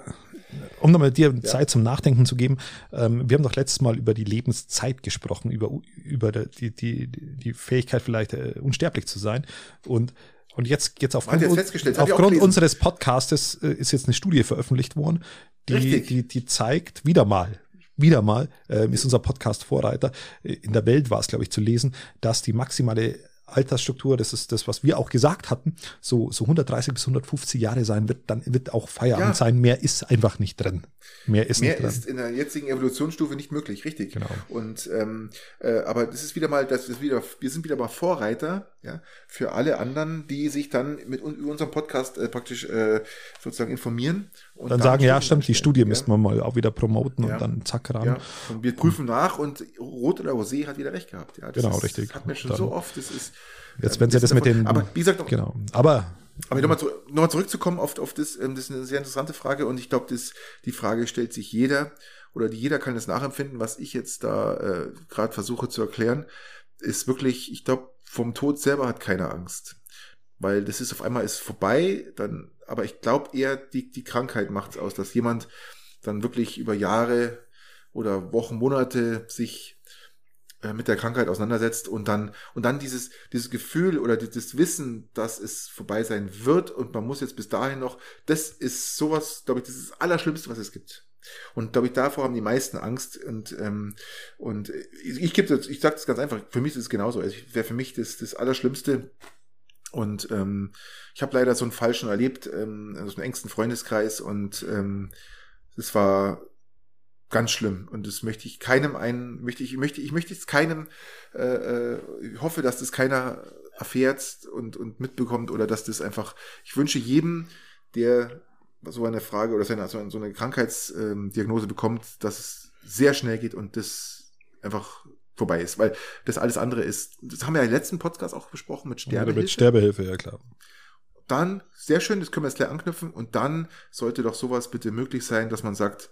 um nochmal dir Zeit zum Nachdenken zu geben, ähm, wir haben doch letztes Mal über die Lebenszeit gesprochen, über, über die, die, die Fähigkeit vielleicht äh, unsterblich zu sein. Und, und jetzt, jetzt aufgrund, jetzt aufgrund unseres Podcastes äh, ist jetzt eine Studie veröffentlicht worden, die, die, die zeigt wieder mal, wieder mal, äh, ist unser Podcast Vorreiter. In der Welt war es, glaube ich, zu lesen, dass die maximale Altersstruktur, das ist das, was wir auch gesagt hatten, so, so 130 bis 150 Jahre sein wird, dann wird auch Feierabend ja. sein. Mehr ist einfach nicht drin. Mehr ist Mehr nicht drin. ist in der jetzigen Evolutionsstufe nicht möglich, richtig. Genau. Und ähm, äh, aber das ist wieder mal, das ist wieder, wir sind wieder mal Vorreiter, ja, für alle anderen, die sich dann mit über unserem Podcast äh, praktisch äh, sozusagen informieren. Und dann, dann sagen, ja, stimmt, die Studie ja. müssen wir mal auch wieder promoten ja. und dann zack ran. Ja. Und wir prüfen nach und Rot oder Rosé hat wieder recht gehabt. Ja, das genau, ist, richtig. Das hat mir schon dann, so oft, das ist. Jetzt, wenn sie das mit den. Aber wie gesagt, genau. Aber aber nochmal zu, noch zurückzukommen auf, auf das, ähm, das ist eine sehr interessante Frage und ich glaube, die Frage stellt sich jeder oder die, jeder kann das nachempfinden, was ich jetzt da äh, gerade versuche zu erklären, ist wirklich, ich glaube, vom Tod selber hat keiner Angst. Weil das ist auf einmal ist vorbei, dann, aber ich glaube eher, die, die Krankheit macht es aus, dass jemand dann wirklich über Jahre oder Wochen, Monate sich äh, mit der Krankheit auseinandersetzt und dann und dann dieses dieses Gefühl oder dieses Wissen, dass es vorbei sein wird und man muss jetzt bis dahin noch, das ist sowas, glaube ich, das ist das Allerschlimmste, was es gibt. Und glaube ich, davor haben die meisten Angst und ähm, und ich, ich gebe ich sage das ganz einfach, für mich ist es genauso. Also wäre für mich das das Allerschlimmste. Und ähm, ich habe leider so einen Fall schon erlebt, ähm, aus dem engsten Freundeskreis und ähm, es war ganz schlimm und das möchte ich keinem einen möchte ich möchte ich möchte jetzt keinem äh, äh, ich hoffe dass das keiner erfährt und und mitbekommt oder dass das einfach ich wünsche jedem der so eine Frage oder seine, so eine Krankheitsdiagnose bekommt dass es sehr schnell geht und das einfach vorbei ist weil das alles andere ist das haben wir ja im letzten Podcast auch besprochen mit Sterbehilfe mit Sterbehilfe ja klar. Dann sehr schön das können wir jetzt gleich anknüpfen und dann sollte doch sowas bitte möglich sein dass man sagt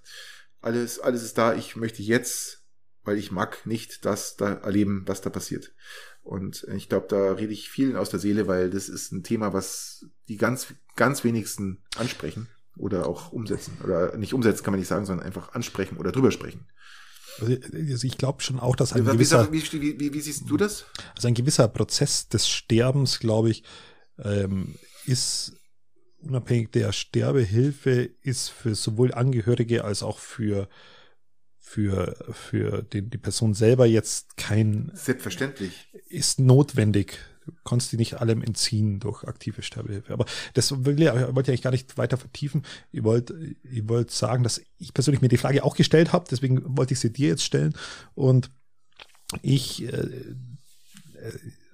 alles, alles ist da, ich möchte jetzt, weil ich mag nicht das da erleben, was da passiert. Und ich glaube, da rede ich vielen aus der Seele, weil das ist ein Thema, was die ganz, ganz wenigsten ansprechen oder auch umsetzen. Oder nicht umsetzen kann man nicht sagen, sondern einfach ansprechen oder drüber sprechen. Also, also ich glaube schon auch, dass ein wie, gewisser... Wie, wie, wie, wie, siehst du das? Also ein gewisser Prozess des Sterbens, glaube ich, ähm, ist unabhängig der Sterbehilfe ist für sowohl Angehörige als auch für für für den, die Person selber jetzt kein selbstverständlich ist notwendig. Du kannst die nicht allem entziehen durch aktive Sterbehilfe. Aber das will ich, wollte ich eigentlich gar nicht weiter vertiefen. Ich wollte ich wollte sagen, dass ich persönlich mir die Frage auch gestellt habe, deswegen wollte ich sie dir jetzt stellen und ich äh, äh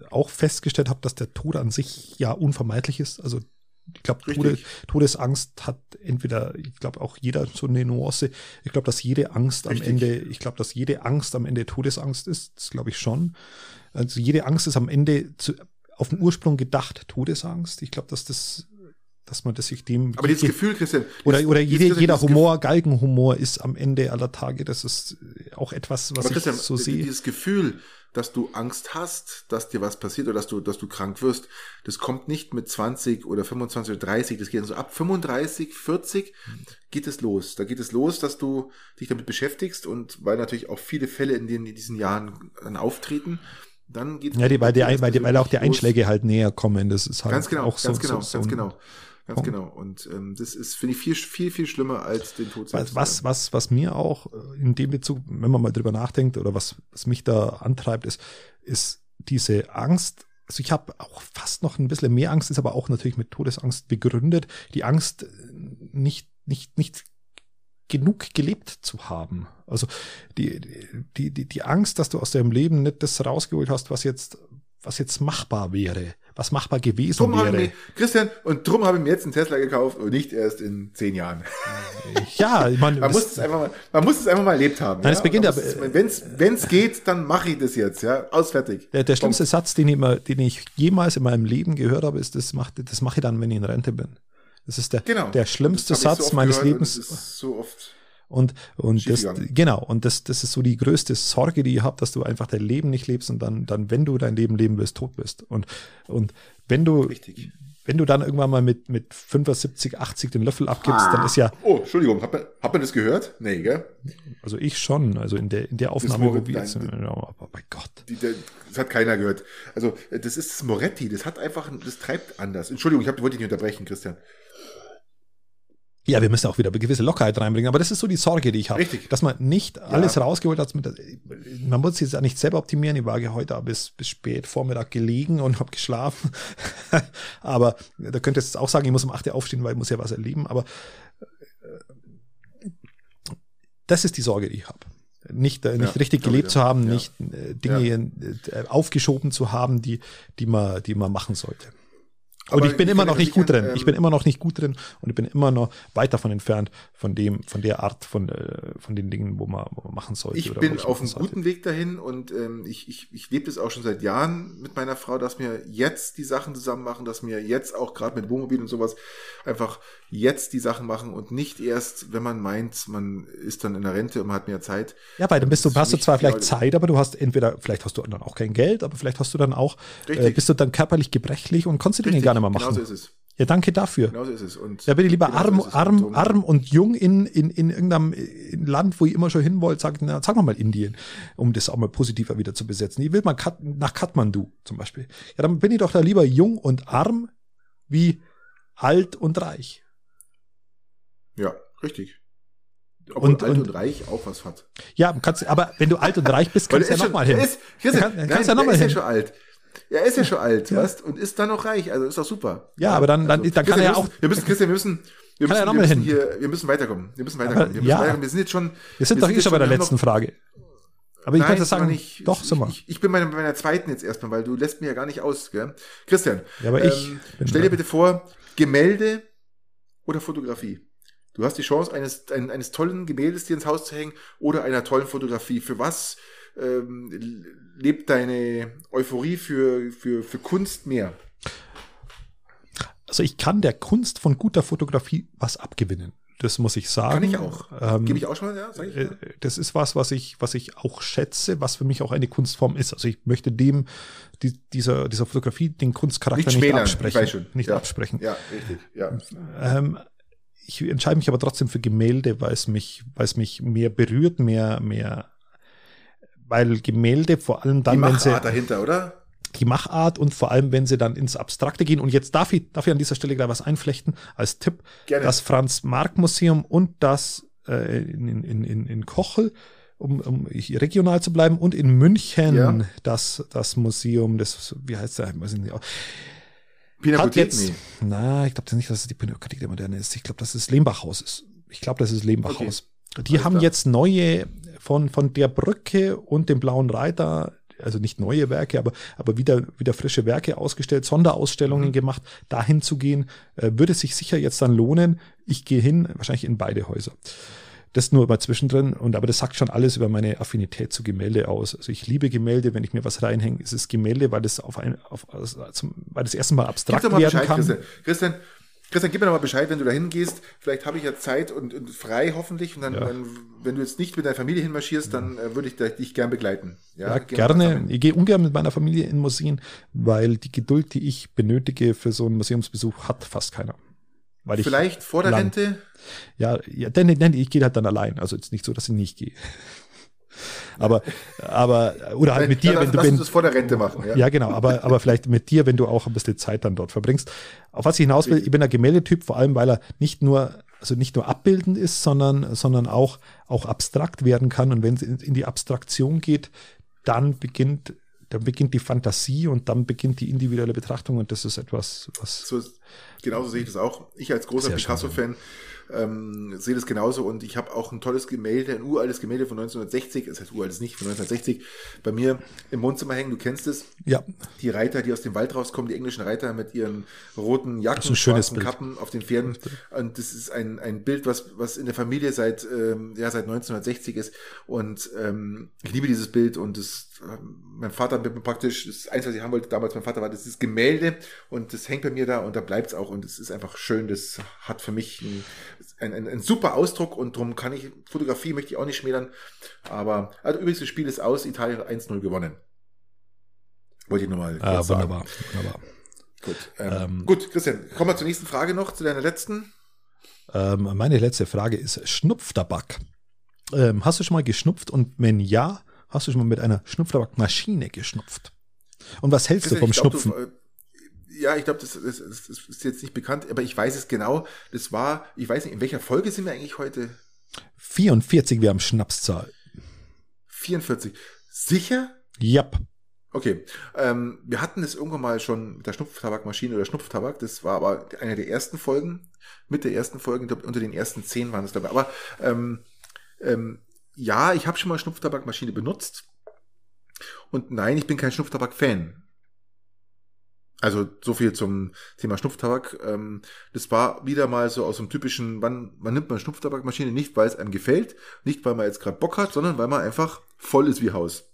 auch festgestellt habe, dass der Tod an sich ja unvermeidlich ist. Also ich glaube, Tode, Todesangst hat entweder, ich glaube auch jeder so eine Nuance. Ich glaube, dass jede Angst Richtig. am Ende, ich glaube, dass jede Angst am Ende Todesangst ist. Das glaube ich schon. Also jede Angst ist am Ende zu, auf den Ursprung gedacht Todesangst. Ich glaube, dass das, dass man das sich dem. Aber dieses Gefühl, Christian. Oder, oder jede, jeder Humor, Galgenhumor ist am Ende aller Tage. Das ist auch etwas, was ich so sehe. Dieses Gefühl, dass du Angst hast, dass dir was passiert oder dass du, dass du krank wirst. Das kommt nicht mit 20 oder 25 oder 30, das geht so ab 35, 40 geht es los. Da geht es los, dass du dich damit beschäftigst und weil natürlich auch viele Fälle in, den, in diesen Jahren dann auftreten, dann geht Ja, die, weil, die, weil, die, weil auch die Einschläge los. halt näher kommen. Das ist halt ganz genau, auch so, ganz genau, so, so ganz genau. Ganz Punkt. genau. Und ähm, das ist, finde ich, viel, viel, viel schlimmer als den Tod selbst. Was, was, was mir auch äh, in dem Bezug, wenn man mal drüber nachdenkt, oder was, was mich da antreibt, ist, ist diese Angst. Also ich habe auch fast noch ein bisschen mehr Angst, ist aber auch natürlich mit Todesangst begründet. Die Angst, äh, nicht, nicht, nicht genug gelebt zu haben. Also die, die, die, die Angst, dass du aus deinem Leben nicht das rausgeholt hast, was jetzt, was jetzt machbar wäre was machbar gewesen drum wäre. Mir, Christian, und drum habe ich mir jetzt einen Tesla gekauft und nicht erst in zehn Jahren. [laughs] Ja, man, man muss es einfach mal, man muss es einfach mal erlebt haben. Nein, ja? es beginnt aber, wenn es geht, dann mache ich das jetzt, ja, aus fertig. Der, der schlimmste Satz, den ich, mal, den ich jemals in meinem Leben gehört habe, ist, das mache das mach ich dann, wenn ich in Rente bin. Das ist der, genau. der schlimmste Satz so meines Lebens. so oft und, und das, genau, und das, das ist so die größte Sorge, die ihr habt, dass du einfach dein Leben nicht lebst und dann, dann, wenn du dein Leben leben willst, tot bist. Und, und wenn du, Richtig. wenn du dann irgendwann mal mit, mit 75, 80 den Löffel abgibst, ah. dann ist ja. Oh, Entschuldigung, hat man, hat man das gehört? Nee, gell? Also ich schon, also in der, in der Aufnahme, wo wir jetzt, aber bei Gott. Die, der, das hat keiner gehört. Also, das ist das Moretti, das hat einfach, das treibt anders. Entschuldigung, ich hab, wollte dich nicht unterbrechen, Christian. Ja, wir müssen auch wieder eine gewisse Lockerheit reinbringen, aber das ist so die Sorge, die ich habe. Richtig. Dass man nicht alles rausgeholt hat. Man muss jetzt ja nicht selber optimieren. Ich war ja heute bis, bis spät Vormittag gelegen und habe geschlafen. [laughs] aber da könnte jetzt auch sagen, ich muss um 8 Uhr aufstehen, weil ich muss ja was erleben. Aber äh, das ist die Sorge, die ich habe. Nicht, äh, nicht Ja, richtig gelebt ich, zu ja. haben, Ja. nicht äh, Dinge äh, aufgeschoben zu haben, die, die man, die man machen sollte. Und Aber ich bin immer noch nicht gut drin. ähm, Ich bin immer noch nicht gut drin und ich bin immer noch weit davon entfernt von dem, von der Art von, äh, von den Dingen, wo man, wo man machen sollte. Ich bin ich auf einem guten Weg dahin und ähm, ich, ich, ich lebe das auch schon seit Jahren mit meiner Frau, dass wir jetzt die Sachen zusammen machen, dass wir jetzt auch gerade mit Wohnmobil und sowas einfach jetzt die Sachen machen und nicht erst, wenn man meint, man ist dann in der Rente und man hat mehr Zeit. Ja, weil dann bist du, hast du zwar viel, vielleicht Zeit, aber du hast entweder, vielleicht hast du dann auch kein Geld, aber vielleicht hast du dann auch, äh, bist du dann körperlich gebrechlich und kannst du Dinge Richtig, gar nicht mehr machen. Genauso ist es. Ja, danke dafür. Genauso ist es. Und Ja, bin ich lieber genauso arm, es. arm, Und arm und jung in, in, in irgendeinem in Land, wo ich immer schon hin wollte, sag, na, sag mal Indien, um das auch mal positiver wieder zu besetzen. Ich will mal Kat nach Kathmandu zum Beispiel. Ja, dann bin ich doch da lieber jung und arm wie alt und reich. Ja, richtig. Obwohl Und- alt und- und, reich auch was hat. Ja, kannst, aber wenn du alt und reich bist, [laughs] kannst du ja nochmal hin. Ist, hier Der ist, kann- der nein, kannst ja der noch mal ist ja hin. schon alt. Er ist ja schon alt, Ja. weißt und ist dann noch reich. Also ist doch super. Ja, aber dann- dann- dann kann er wir auch- Wir müssen, Christian, wir müssen, wir Kann müssen, wir müssen hier, wir müssen weiterkommen. Wir müssen weiterkommen. wir müssen ja. weiterkommen. Wir sind jetzt schon. Wir sind doch eh schon bei der wir letzten noch- Frage. Aber ich Nein, wir sagen, nicht. doch, sind wir. Ich, ich bin bei, bei meiner zweiten jetzt erstmal, weil du lässt mir ja gar nicht aus, gell? Christian, Ja, aber ich bin stell dir bitte vor, Gemälde oder Fotografie. Du hast die Chance, eines, ein, eines tollen Gemäldes dir ins Haus zu hängen oder einer tollen Fotografie. Für was ähm, lebt deine Euphorie für, für, für Kunst mehr? Also ich kann der Kunst von guter Fotografie was abgewinnen. Das muss ich sagen. Kann ich auch. Ähm, Gebe ich auch schon mal, ja? Sag ich äh, mal. das ist was, was ich, was ich auch schätze, was für mich auch eine Kunstform ist. Also ich möchte dem, die, dieser, dieser Fotografie den Kunstcharakter Nicht nicht, absprechen. Nicht Ja. absprechen. Ja, richtig. Ja. Ähm, ich entscheide mich aber trotzdem für Gemälde, weil es mich, weil es mich mehr berührt, mehr, mehr, weil Gemälde vor allem Die dann, wenn sie, dahinter, oder? die Machart und vor allem, wenn sie dann ins Abstrakte gehen. Und jetzt darf ich, darf ich an dieser Stelle gleich was einflechten als Tipp. Gerne. Das Franz-Marc-Museum und das äh, in, in, in, in Kochel, um, um hier regional zu bleiben, und in München Ja. das, das Museum, das, wie heißt der? Weiß ich nicht. Pinakothek? jetzt, Nee. na, ich glaube nicht, dass es die Pinakothek der Moderne ist. Ich glaube, dass es Lehmbachhaus ist. Ich glaube, das ist Lehmbachhaus. Die Alles haben klar. jetzt neue von, von der Brücke und dem Blauen Reiter, also nicht neue Werke, aber, aber wieder, wieder frische Werke ausgestellt, Sonderausstellungen Mhm. gemacht. Dahin zu gehen, äh, würde sich sicher jetzt dann lohnen. Ich gehe hin, wahrscheinlich in beide Häuser. Das nur mal zwischendrin. Und aber das sagt schon alles über meine Affinität zu Gemälde aus. Also ich liebe Gemälde, wenn ich mir was reinhänge, ist es Gemälde, weil das auf ein, auf, also zum, weil das erste Mal Gib abstrakt doch mal werden Bescheid, kann. Christian. Christian, Christian, gib mir doch mal Bescheid, wenn du da hingehst. Vielleicht habe ich ja Zeit und, und frei hoffentlich. Und dann, Ja. dann, wenn du jetzt nicht mit deiner Familie hinmarschierst, dann äh, würde ich da- dich gern begleiten. Ja, wir gerne. Ich gehe ungern mit meiner Familie in Museen, weil die Geduld, die ich benötige für so einen Museumsbesuch, hat fast keiner. Weil ich Vielleicht vor der lang- Rente. Ja, ja denn, denn ich gehe halt dann allein. Also jetzt nicht so, dass ich nicht gehe. Aber, aber, oder halt mit dir, wenn du, lass uns wenn, das vor der Rente machen. Ja? ja, genau, aber, aber vielleicht mit dir, wenn du auch ein bisschen Zeit dann dort verbringst. Auf was ich hinaus will, ich bin ein Gemäldetyp, vor allem, weil er nicht nur, also nicht nur abbildend ist, sondern, sondern auch, auch abstrakt werden kann. Und wenn es in, die Abstraktion geht, dann beginnt, dann beginnt die Fantasie und dann beginnt die individuelle Betrachtung und das ist etwas, was, So, genauso sehe ich das auch. Ich als großer Picasso-Fan ähm, sehe das genauso und ich habe auch ein tolles Gemälde, ein uraltes Gemälde von 1960, das heißt uraltes nicht, von 1960, bei mir im Wohnzimmer hängen, du kennst es, ja, die Reiter, die aus dem Wald rauskommen, die englischen Reiter mit ihren roten Jacken, schwarzen Bild. Kappen auf den Pferden. Und das ist ein, ein Bild, was, was in der Familie seit, ähm, ja, seit 1960 ist. Und ähm, ich liebe dieses Bild und das, ähm, mein Vater hat mir praktisch, das eins, was ich haben wollte damals, mein Vater war das ist Gemälde und das hängt bei mir da und da bleibt's auch und es ist einfach schön. Das hat für mich ein, ein, ein, ein super Ausdruck und darum kann ich, Fotografie möchte ich auch nicht schmälern. Aber, also übrigens, das Spiel ist aus, Italien hat 1-0 gewonnen. Wollte ich nochmal ah, kurz sagen. wunderbar, wunderbar. Gut, ähm, Ähm, gut, Christian, kommen wir zur nächsten Frage noch, zu deiner letzten. Ähm, meine letzte Frage ist Schnupftabak. Ähm, hast du schon mal geschnupft und wenn ja, hast du schon mal mit einer Schnupftabakmaschine geschnupft? Und was hältst du Christian, vom ich glaub, Schnupfen? Du, äh, ja, ich glaube, das, das, das ist jetzt nicht bekannt, aber ich weiß es genau. Das war, ich weiß nicht, in welcher Folge sind wir eigentlich heute? 44, wir haben Schnapszahl. 44. Sicher? Yep. Okay. Ähm, wir hatten es irgendwann mal schon mit der Schnupftabakmaschine oder Schnupftabak. Das war aber eine der ersten Folgen. Mit der ersten Folge, ich glaube, unter den ersten zehn waren es dabei. Aber ähm, ähm, ja, ich habe schon mal Schnupftabakmaschine benutzt. Und nein, ich bin kein Schnupftabak-Fan. Also so viel zum Thema Schnupftabak. Ähm, das war wieder mal so aus dem typischen, wann, wann nimmt man Schnupftabakmaschine? Nicht, weil es einem gefällt, nicht, weil man jetzt gerade Bock hat, sondern weil man einfach voll ist wie Haus.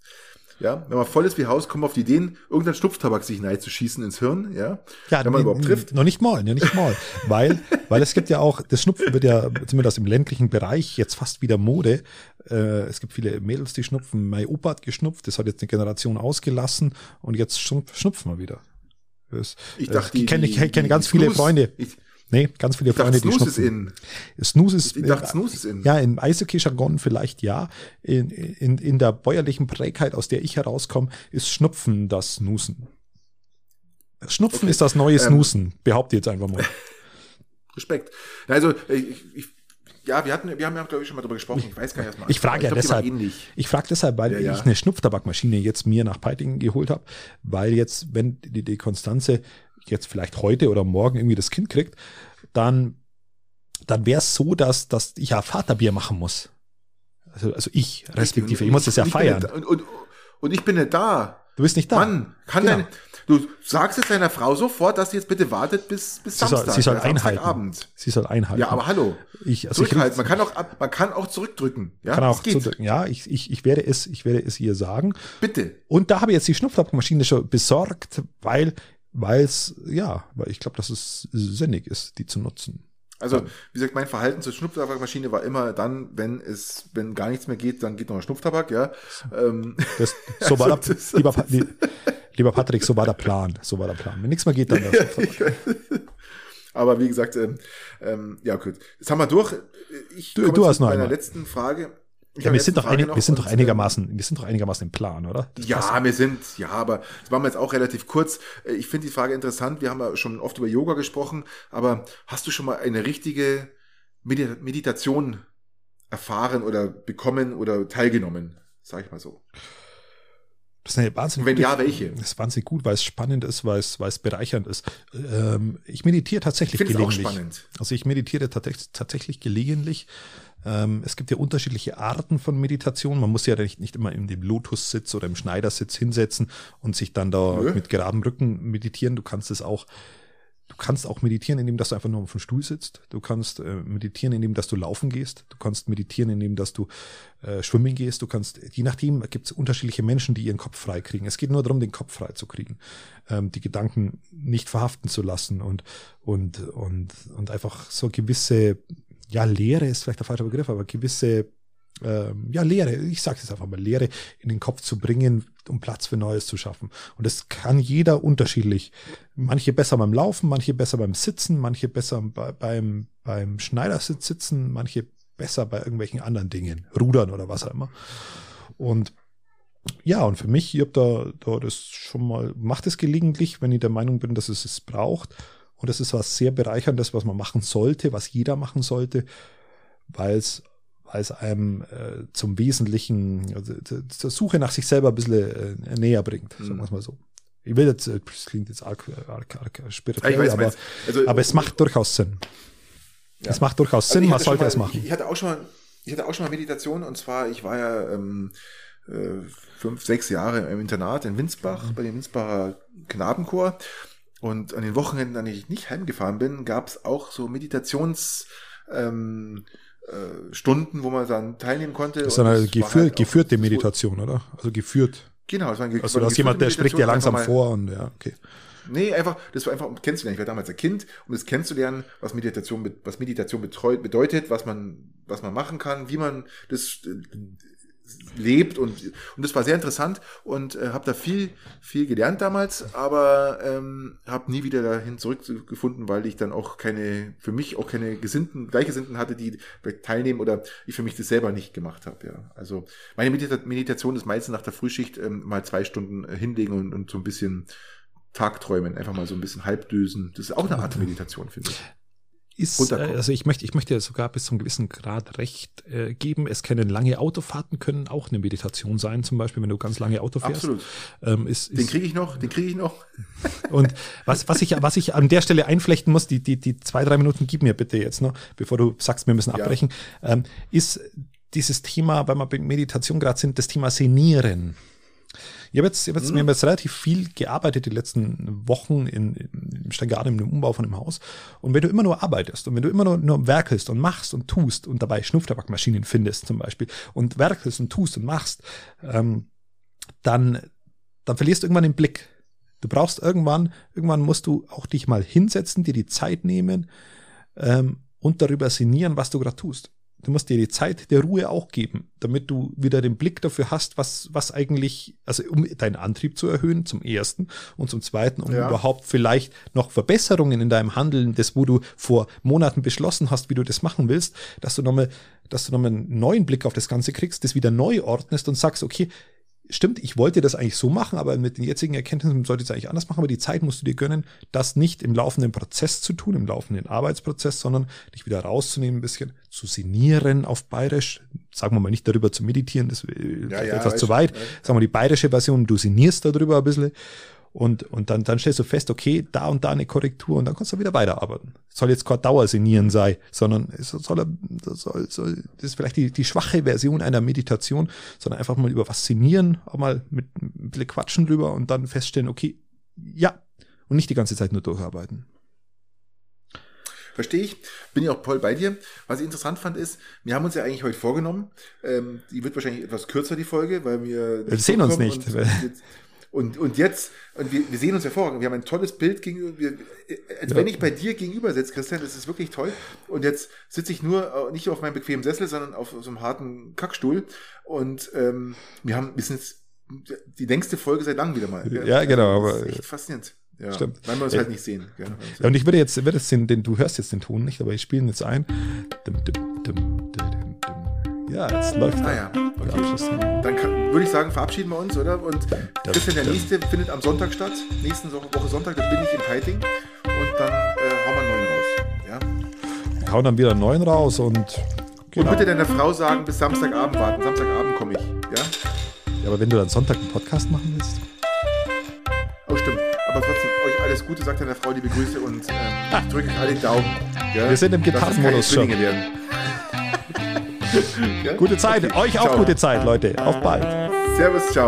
Ja, wenn man voll ist wie Haus, kommt man auf die Ideen, irgendein Schnupftabak sich schießen ins Hirn, ja. Ja, wenn man überhaupt trifft. Noch nicht mal, noch nicht mal. [laughs] weil, weil es gibt ja auch, das Schnupfen wird ja zumindest im ländlichen Bereich jetzt fast wieder Mode. Äh, es gibt viele Mädels, die schnupfen. Mein Opa hat geschnupft, das hat jetzt eine Generation ausgelassen und jetzt schnupfen wir wieder. Das, ich dachte, ich kenne, ich kenne ganz viele Freunde. Ich, nee, ganz viele Freunde, die Snooze schnupfen. Ist in. Snooze ist, ich dachte, Snooze ist in. Ja, im Eishockey-Jargon vielleicht ja. In, in, in der bäuerlichen Prägheit, aus der ich herauskomme, ist Schnupfen das Snoosen. Schnupfen okay. ist das neue Snoosen, ähm, behaupte jetzt einfach mal. [laughs] Respekt. Also ich, ich ja, wir hatten, wir haben ja, glaube ich, schon mal darüber gesprochen. Ich weiß gar nicht, was Ich frage ja deshalb. Ich frage deshalb, weil ja, ja. ich eine Schnupftabakmaschine jetzt mir nach Peiting geholt habe, weil jetzt, wenn die, die Konstanze jetzt vielleicht heute oder morgen irgendwie das Kind kriegt, dann, dann wäre es so, dass, dass ich ja Vaterbier machen muss. Also, also ich, respektive, ich muss das ja feiern. Und, und, und ich bin nicht da. Du bist nicht da. Mann, kann genau. dein, du sagst jetzt deiner Frau sofort, dass sie jetzt bitte wartet bis, bis sie Samstag. Soll, sie soll einhalten. Abend. Sie soll einhalten. Ja, aber hallo. Ich, also Zurückhalten. man kann auch, man kann auch zurückdrücken. Ja, kann auch zurückdrücken. Ja, ich, ich, ich werde es, ich werde es ihr sagen. Bitte. Und da habe ich jetzt die Schnupftabakmaschine schon besorgt, weil, weil es, ja, weil ich glaube, dass es sinnig ist, die zu nutzen. Also, wie gesagt, mein Verhalten zur Schnupftabakmaschine war immer dann, wenn es, wenn gar nichts mehr geht, dann geht noch ein Schnupftabak, ja. Ähm, das, [laughs] so war [laughs] also, das, lieber, [laughs] lieber Patrick, so war der Plan. So war der Plan. Wenn nichts mehr geht, dann der Schnupftabak. Aber wie gesagt, ähm, ähm, ja gut. Jetzt haben wir durch. Ich du, du hast noch eine letzten Frage. Ja, wir sind doch, einig, wir sind doch einigermaßen, wir sind doch einigermaßen im Plan, oder? Das ja, wir sind, ja, aber das machen wir jetzt auch relativ kurz. Äh, ich finde die Frage interessant. Wir haben ja schon oft über Yoga gesprochen, aber hast du schon mal eine richtige Meditation erfahren oder bekommen oder teilgenommen? Sag ich mal so. Das ist eine wahnsinnig Wenn ja, welche? Das ist wahnsinnig gut, weil es spannend ist, weil es, weil es bereichernd ist. Ähm, ich meditiere tatsächlich ich gelegentlich. Auch spannend. Also ich meditiere tatsächlich gelegentlich. Ähm, es gibt ja unterschiedliche Arten von Meditation. Man muss ja nicht, nicht immer in dem Lotus-Sitz oder im Schneidersitz hinsetzen und sich dann da Nö. mit geradem Rücken meditieren. Du kannst es auch Du kannst auch meditieren, indem dass du einfach nur auf dem Stuhl sitzt. Du kannst äh, meditieren, indem dass du laufen gehst. Du kannst meditieren, indem dass du äh, schwimmen gehst. Du kannst, je nachdem, gibt es unterschiedliche Menschen, die ihren Kopf frei kriegen. Es geht nur darum, den Kopf frei zu kriegen, ähm, die Gedanken nicht verhaften zu lassen und und und und einfach so gewisse, ja Lehre ist vielleicht der falsche Begriff, aber gewisse ähm, ja, Lehre, ich sage es einfach mal, Lehre in den Kopf zu bringen, um Platz für Neues zu schaffen. Und das kann jeder unterschiedlich. Manche besser beim Laufen, manche besser beim Sitzen, manche besser bei, beim, beim Schneidersitz sitzen, manche besser bei irgendwelchen anderen Dingen, Rudern oder was auch immer. Und ja, und für mich, ich habe da, da das schon mal, macht es gelegentlich, wenn ich der Meinung bin, dass es es braucht. Und das ist was sehr bereicherndes, was man machen sollte, was jeder machen sollte, weil es als einem äh, zum Wesentlichen, also zur Suche nach sich selber ein bisschen äh, näher bringt, sagen wir es mal so. Ich will jetzt, äh, das klingt jetzt arg, arg, arg spirituell, weiß, aber, also, aber es macht durchaus Sinn. Ja. Es macht durchaus also Sinn, man sollte mal, es machen. Ich hatte auch schon mal, ich hatte auch schon mal Meditation und zwar, ich war ja ähm, äh, fünf, sechs Jahre im Internat in Winsbach, mhm. bei dem Winsbacher Knabenchor. Und an den Wochenenden, an denen ich nicht heimgefahren bin, gab es auch so Meditations- ähm, äh, Stunden, wo man dann teilnehmen konnte. Das ist eine geführ, halt geführte Meditation, oder? Also geführt. Genau, das war ein, also, das jemand, der spricht ja langsam vor und ja, okay. Nee, einfach, das war einfach, um kennenzulernen. Ich war damals ein Kind, um das kennenzulernen, was Meditation, was Meditation bedeutet, was man, was man machen kann, wie man das äh, lebt und und das war sehr interessant und äh, habe da viel viel gelernt damals, aber ähm, habe nie wieder dahin zurückgefunden, weil ich dann auch keine für mich auch keine Gesinnten Gleichgesinnten hatte, die teilnehmen oder ich für mich das selber nicht gemacht habe. Ja, also meine Medita Meditation ist meistens nach der Frühschicht ähm, mal zwei Stunden äh, hinlegen und, und so ein bisschen Tagträumen, einfach mal so ein bisschen halbdösen. Das ist auch eine Art Meditation, finde ich ist, äh, also ich möchte, ich möchte sogar bis zu einem gewissen Grad recht äh, geben. Es können lange Autofahrten können auch eine Meditation sein, zum Beispiel, wenn du ganz lange Auto fährst. Absolut. Ähm, ist, den kriege ich noch, den kriege ich noch. [laughs] Und was, was ich, was ich an der Stelle einflechten muss, die, die, die zwei, drei Minuten gib mir bitte jetzt noch, bevor du sagst, wir müssen abbrechen, ja. ähm, ist dieses Thema, weil wir bei Meditation gerade sind, das Thema Senieren. Ich habe jetzt, ich hab jetzt, mhm. wir haben jetzt relativ viel gearbeitet die letzten Wochen in, in gerade im Umbau von dem Haus. Und wenn du immer nur arbeitest und wenn du immer nur, nur werkelst und machst und tust und dabei Schnupftabakmaschinen findest zum Beispiel und werkelst und tust und machst, ähm, dann, dann verlierst du irgendwann den Blick. Du brauchst irgendwann, irgendwann musst du auch dich mal hinsetzen, dir die Zeit nehmen ähm, und darüber sinnieren, was du gerade tust du musst dir die Zeit der Ruhe auch geben, damit du wieder den Blick dafür hast, was, was eigentlich, also um deinen Antrieb zu erhöhen, zum ersten und zum zweiten, um ja. überhaupt vielleicht noch Verbesserungen in deinem Handeln, das, wo du vor Monaten beschlossen hast, wie du das machen willst, dass du nochmal, dass du nochmal einen neuen Blick auf das Ganze kriegst, das wieder neu ordnest und sagst, okay, stimmt, ich wollte das eigentlich so machen, aber mit den jetzigen Erkenntnissen sollte ich es eigentlich anders machen, aber die Zeit musst du dir gönnen, das nicht im laufenden Prozess zu tun, im laufenden Arbeitsprozess, sondern dich wieder rauszunehmen, ein bisschen zu sinnieren auf Bayerisch, sagen wir mal nicht darüber zu meditieren, das ist ja, ja, etwas zu weit, sagen wir die bayerische Version, du sinnierst darüber ein bisschen und, und dann, dann stellst du fest, okay, da und da eine Korrektur und dann kannst du wieder weiterarbeiten. Es soll jetzt kein Dauersinieren sein, sondern es soll, soll, soll, das ist vielleicht die, die schwache Version einer Meditation, sondern einfach mal über was sinnieren, auch mal mit ein bisschen quatschen drüber und dann feststellen, okay, ja, und nicht die ganze Zeit nur durcharbeiten. Verstehe ich. Bin ich auch voll bei dir. Was ich interessant fand, ist, wir haben uns ja eigentlich heute vorgenommen, ähm, die wird wahrscheinlich etwas kürzer, die Folge, weil wir. Wir sehen uns nicht. Jetzt, und, und jetzt, und wir, wir sehen uns hervorragend, wir haben ein tolles Bild gegenüber, wir, als ja. wenn ich bei dir gegenüber sitze, Christian, das ist wirklich toll. Und jetzt sitze ich nur, äh, nicht auf meinem bequemen Sessel, sondern auf so einem harten Kackstuhl. Und ähm, wir haben, wir sind jetzt die längste Folge seit langem wieder mal. Gell? Ja, genau. Das ist echt faszinierend. Ja, Stimmt. Weil wir uns ja. halt nicht sehen. Ja, und ich würde jetzt, würde jetzt den, den, du hörst jetzt den Ton nicht, aber ich spiele ihn jetzt ein. Dum, dum, dum, ja, jetzt läuft ah, ja. okay. Dann kann, würde ich sagen, verabschieden wir uns, oder? Und Christian, der nächste findet am Sonntag statt. Nächste Woche Sonntag, da bin ich in Peiting. Und dann äh, hauen wir einen neuen raus. Ja? Wir hauen dann wieder einen neuen raus und. Genau. Und bitte deiner Frau sagen, bis Samstagabend warten. Samstagabend komme ich. Ja? Ja, aber wenn du dann Sonntag einen Podcast machen willst. Oh, stimmt. Aber trotzdem, euch alles Gute, sagt deiner Frau liebe Grüße und ähm, ich drücke euch alle den Daumen. Ja? Wir sind im Gitarrenmodus schon. Werden. Gute Zeit. Euch auch ciao. gute Zeit, Leute. Auf bald. Servus, ciao.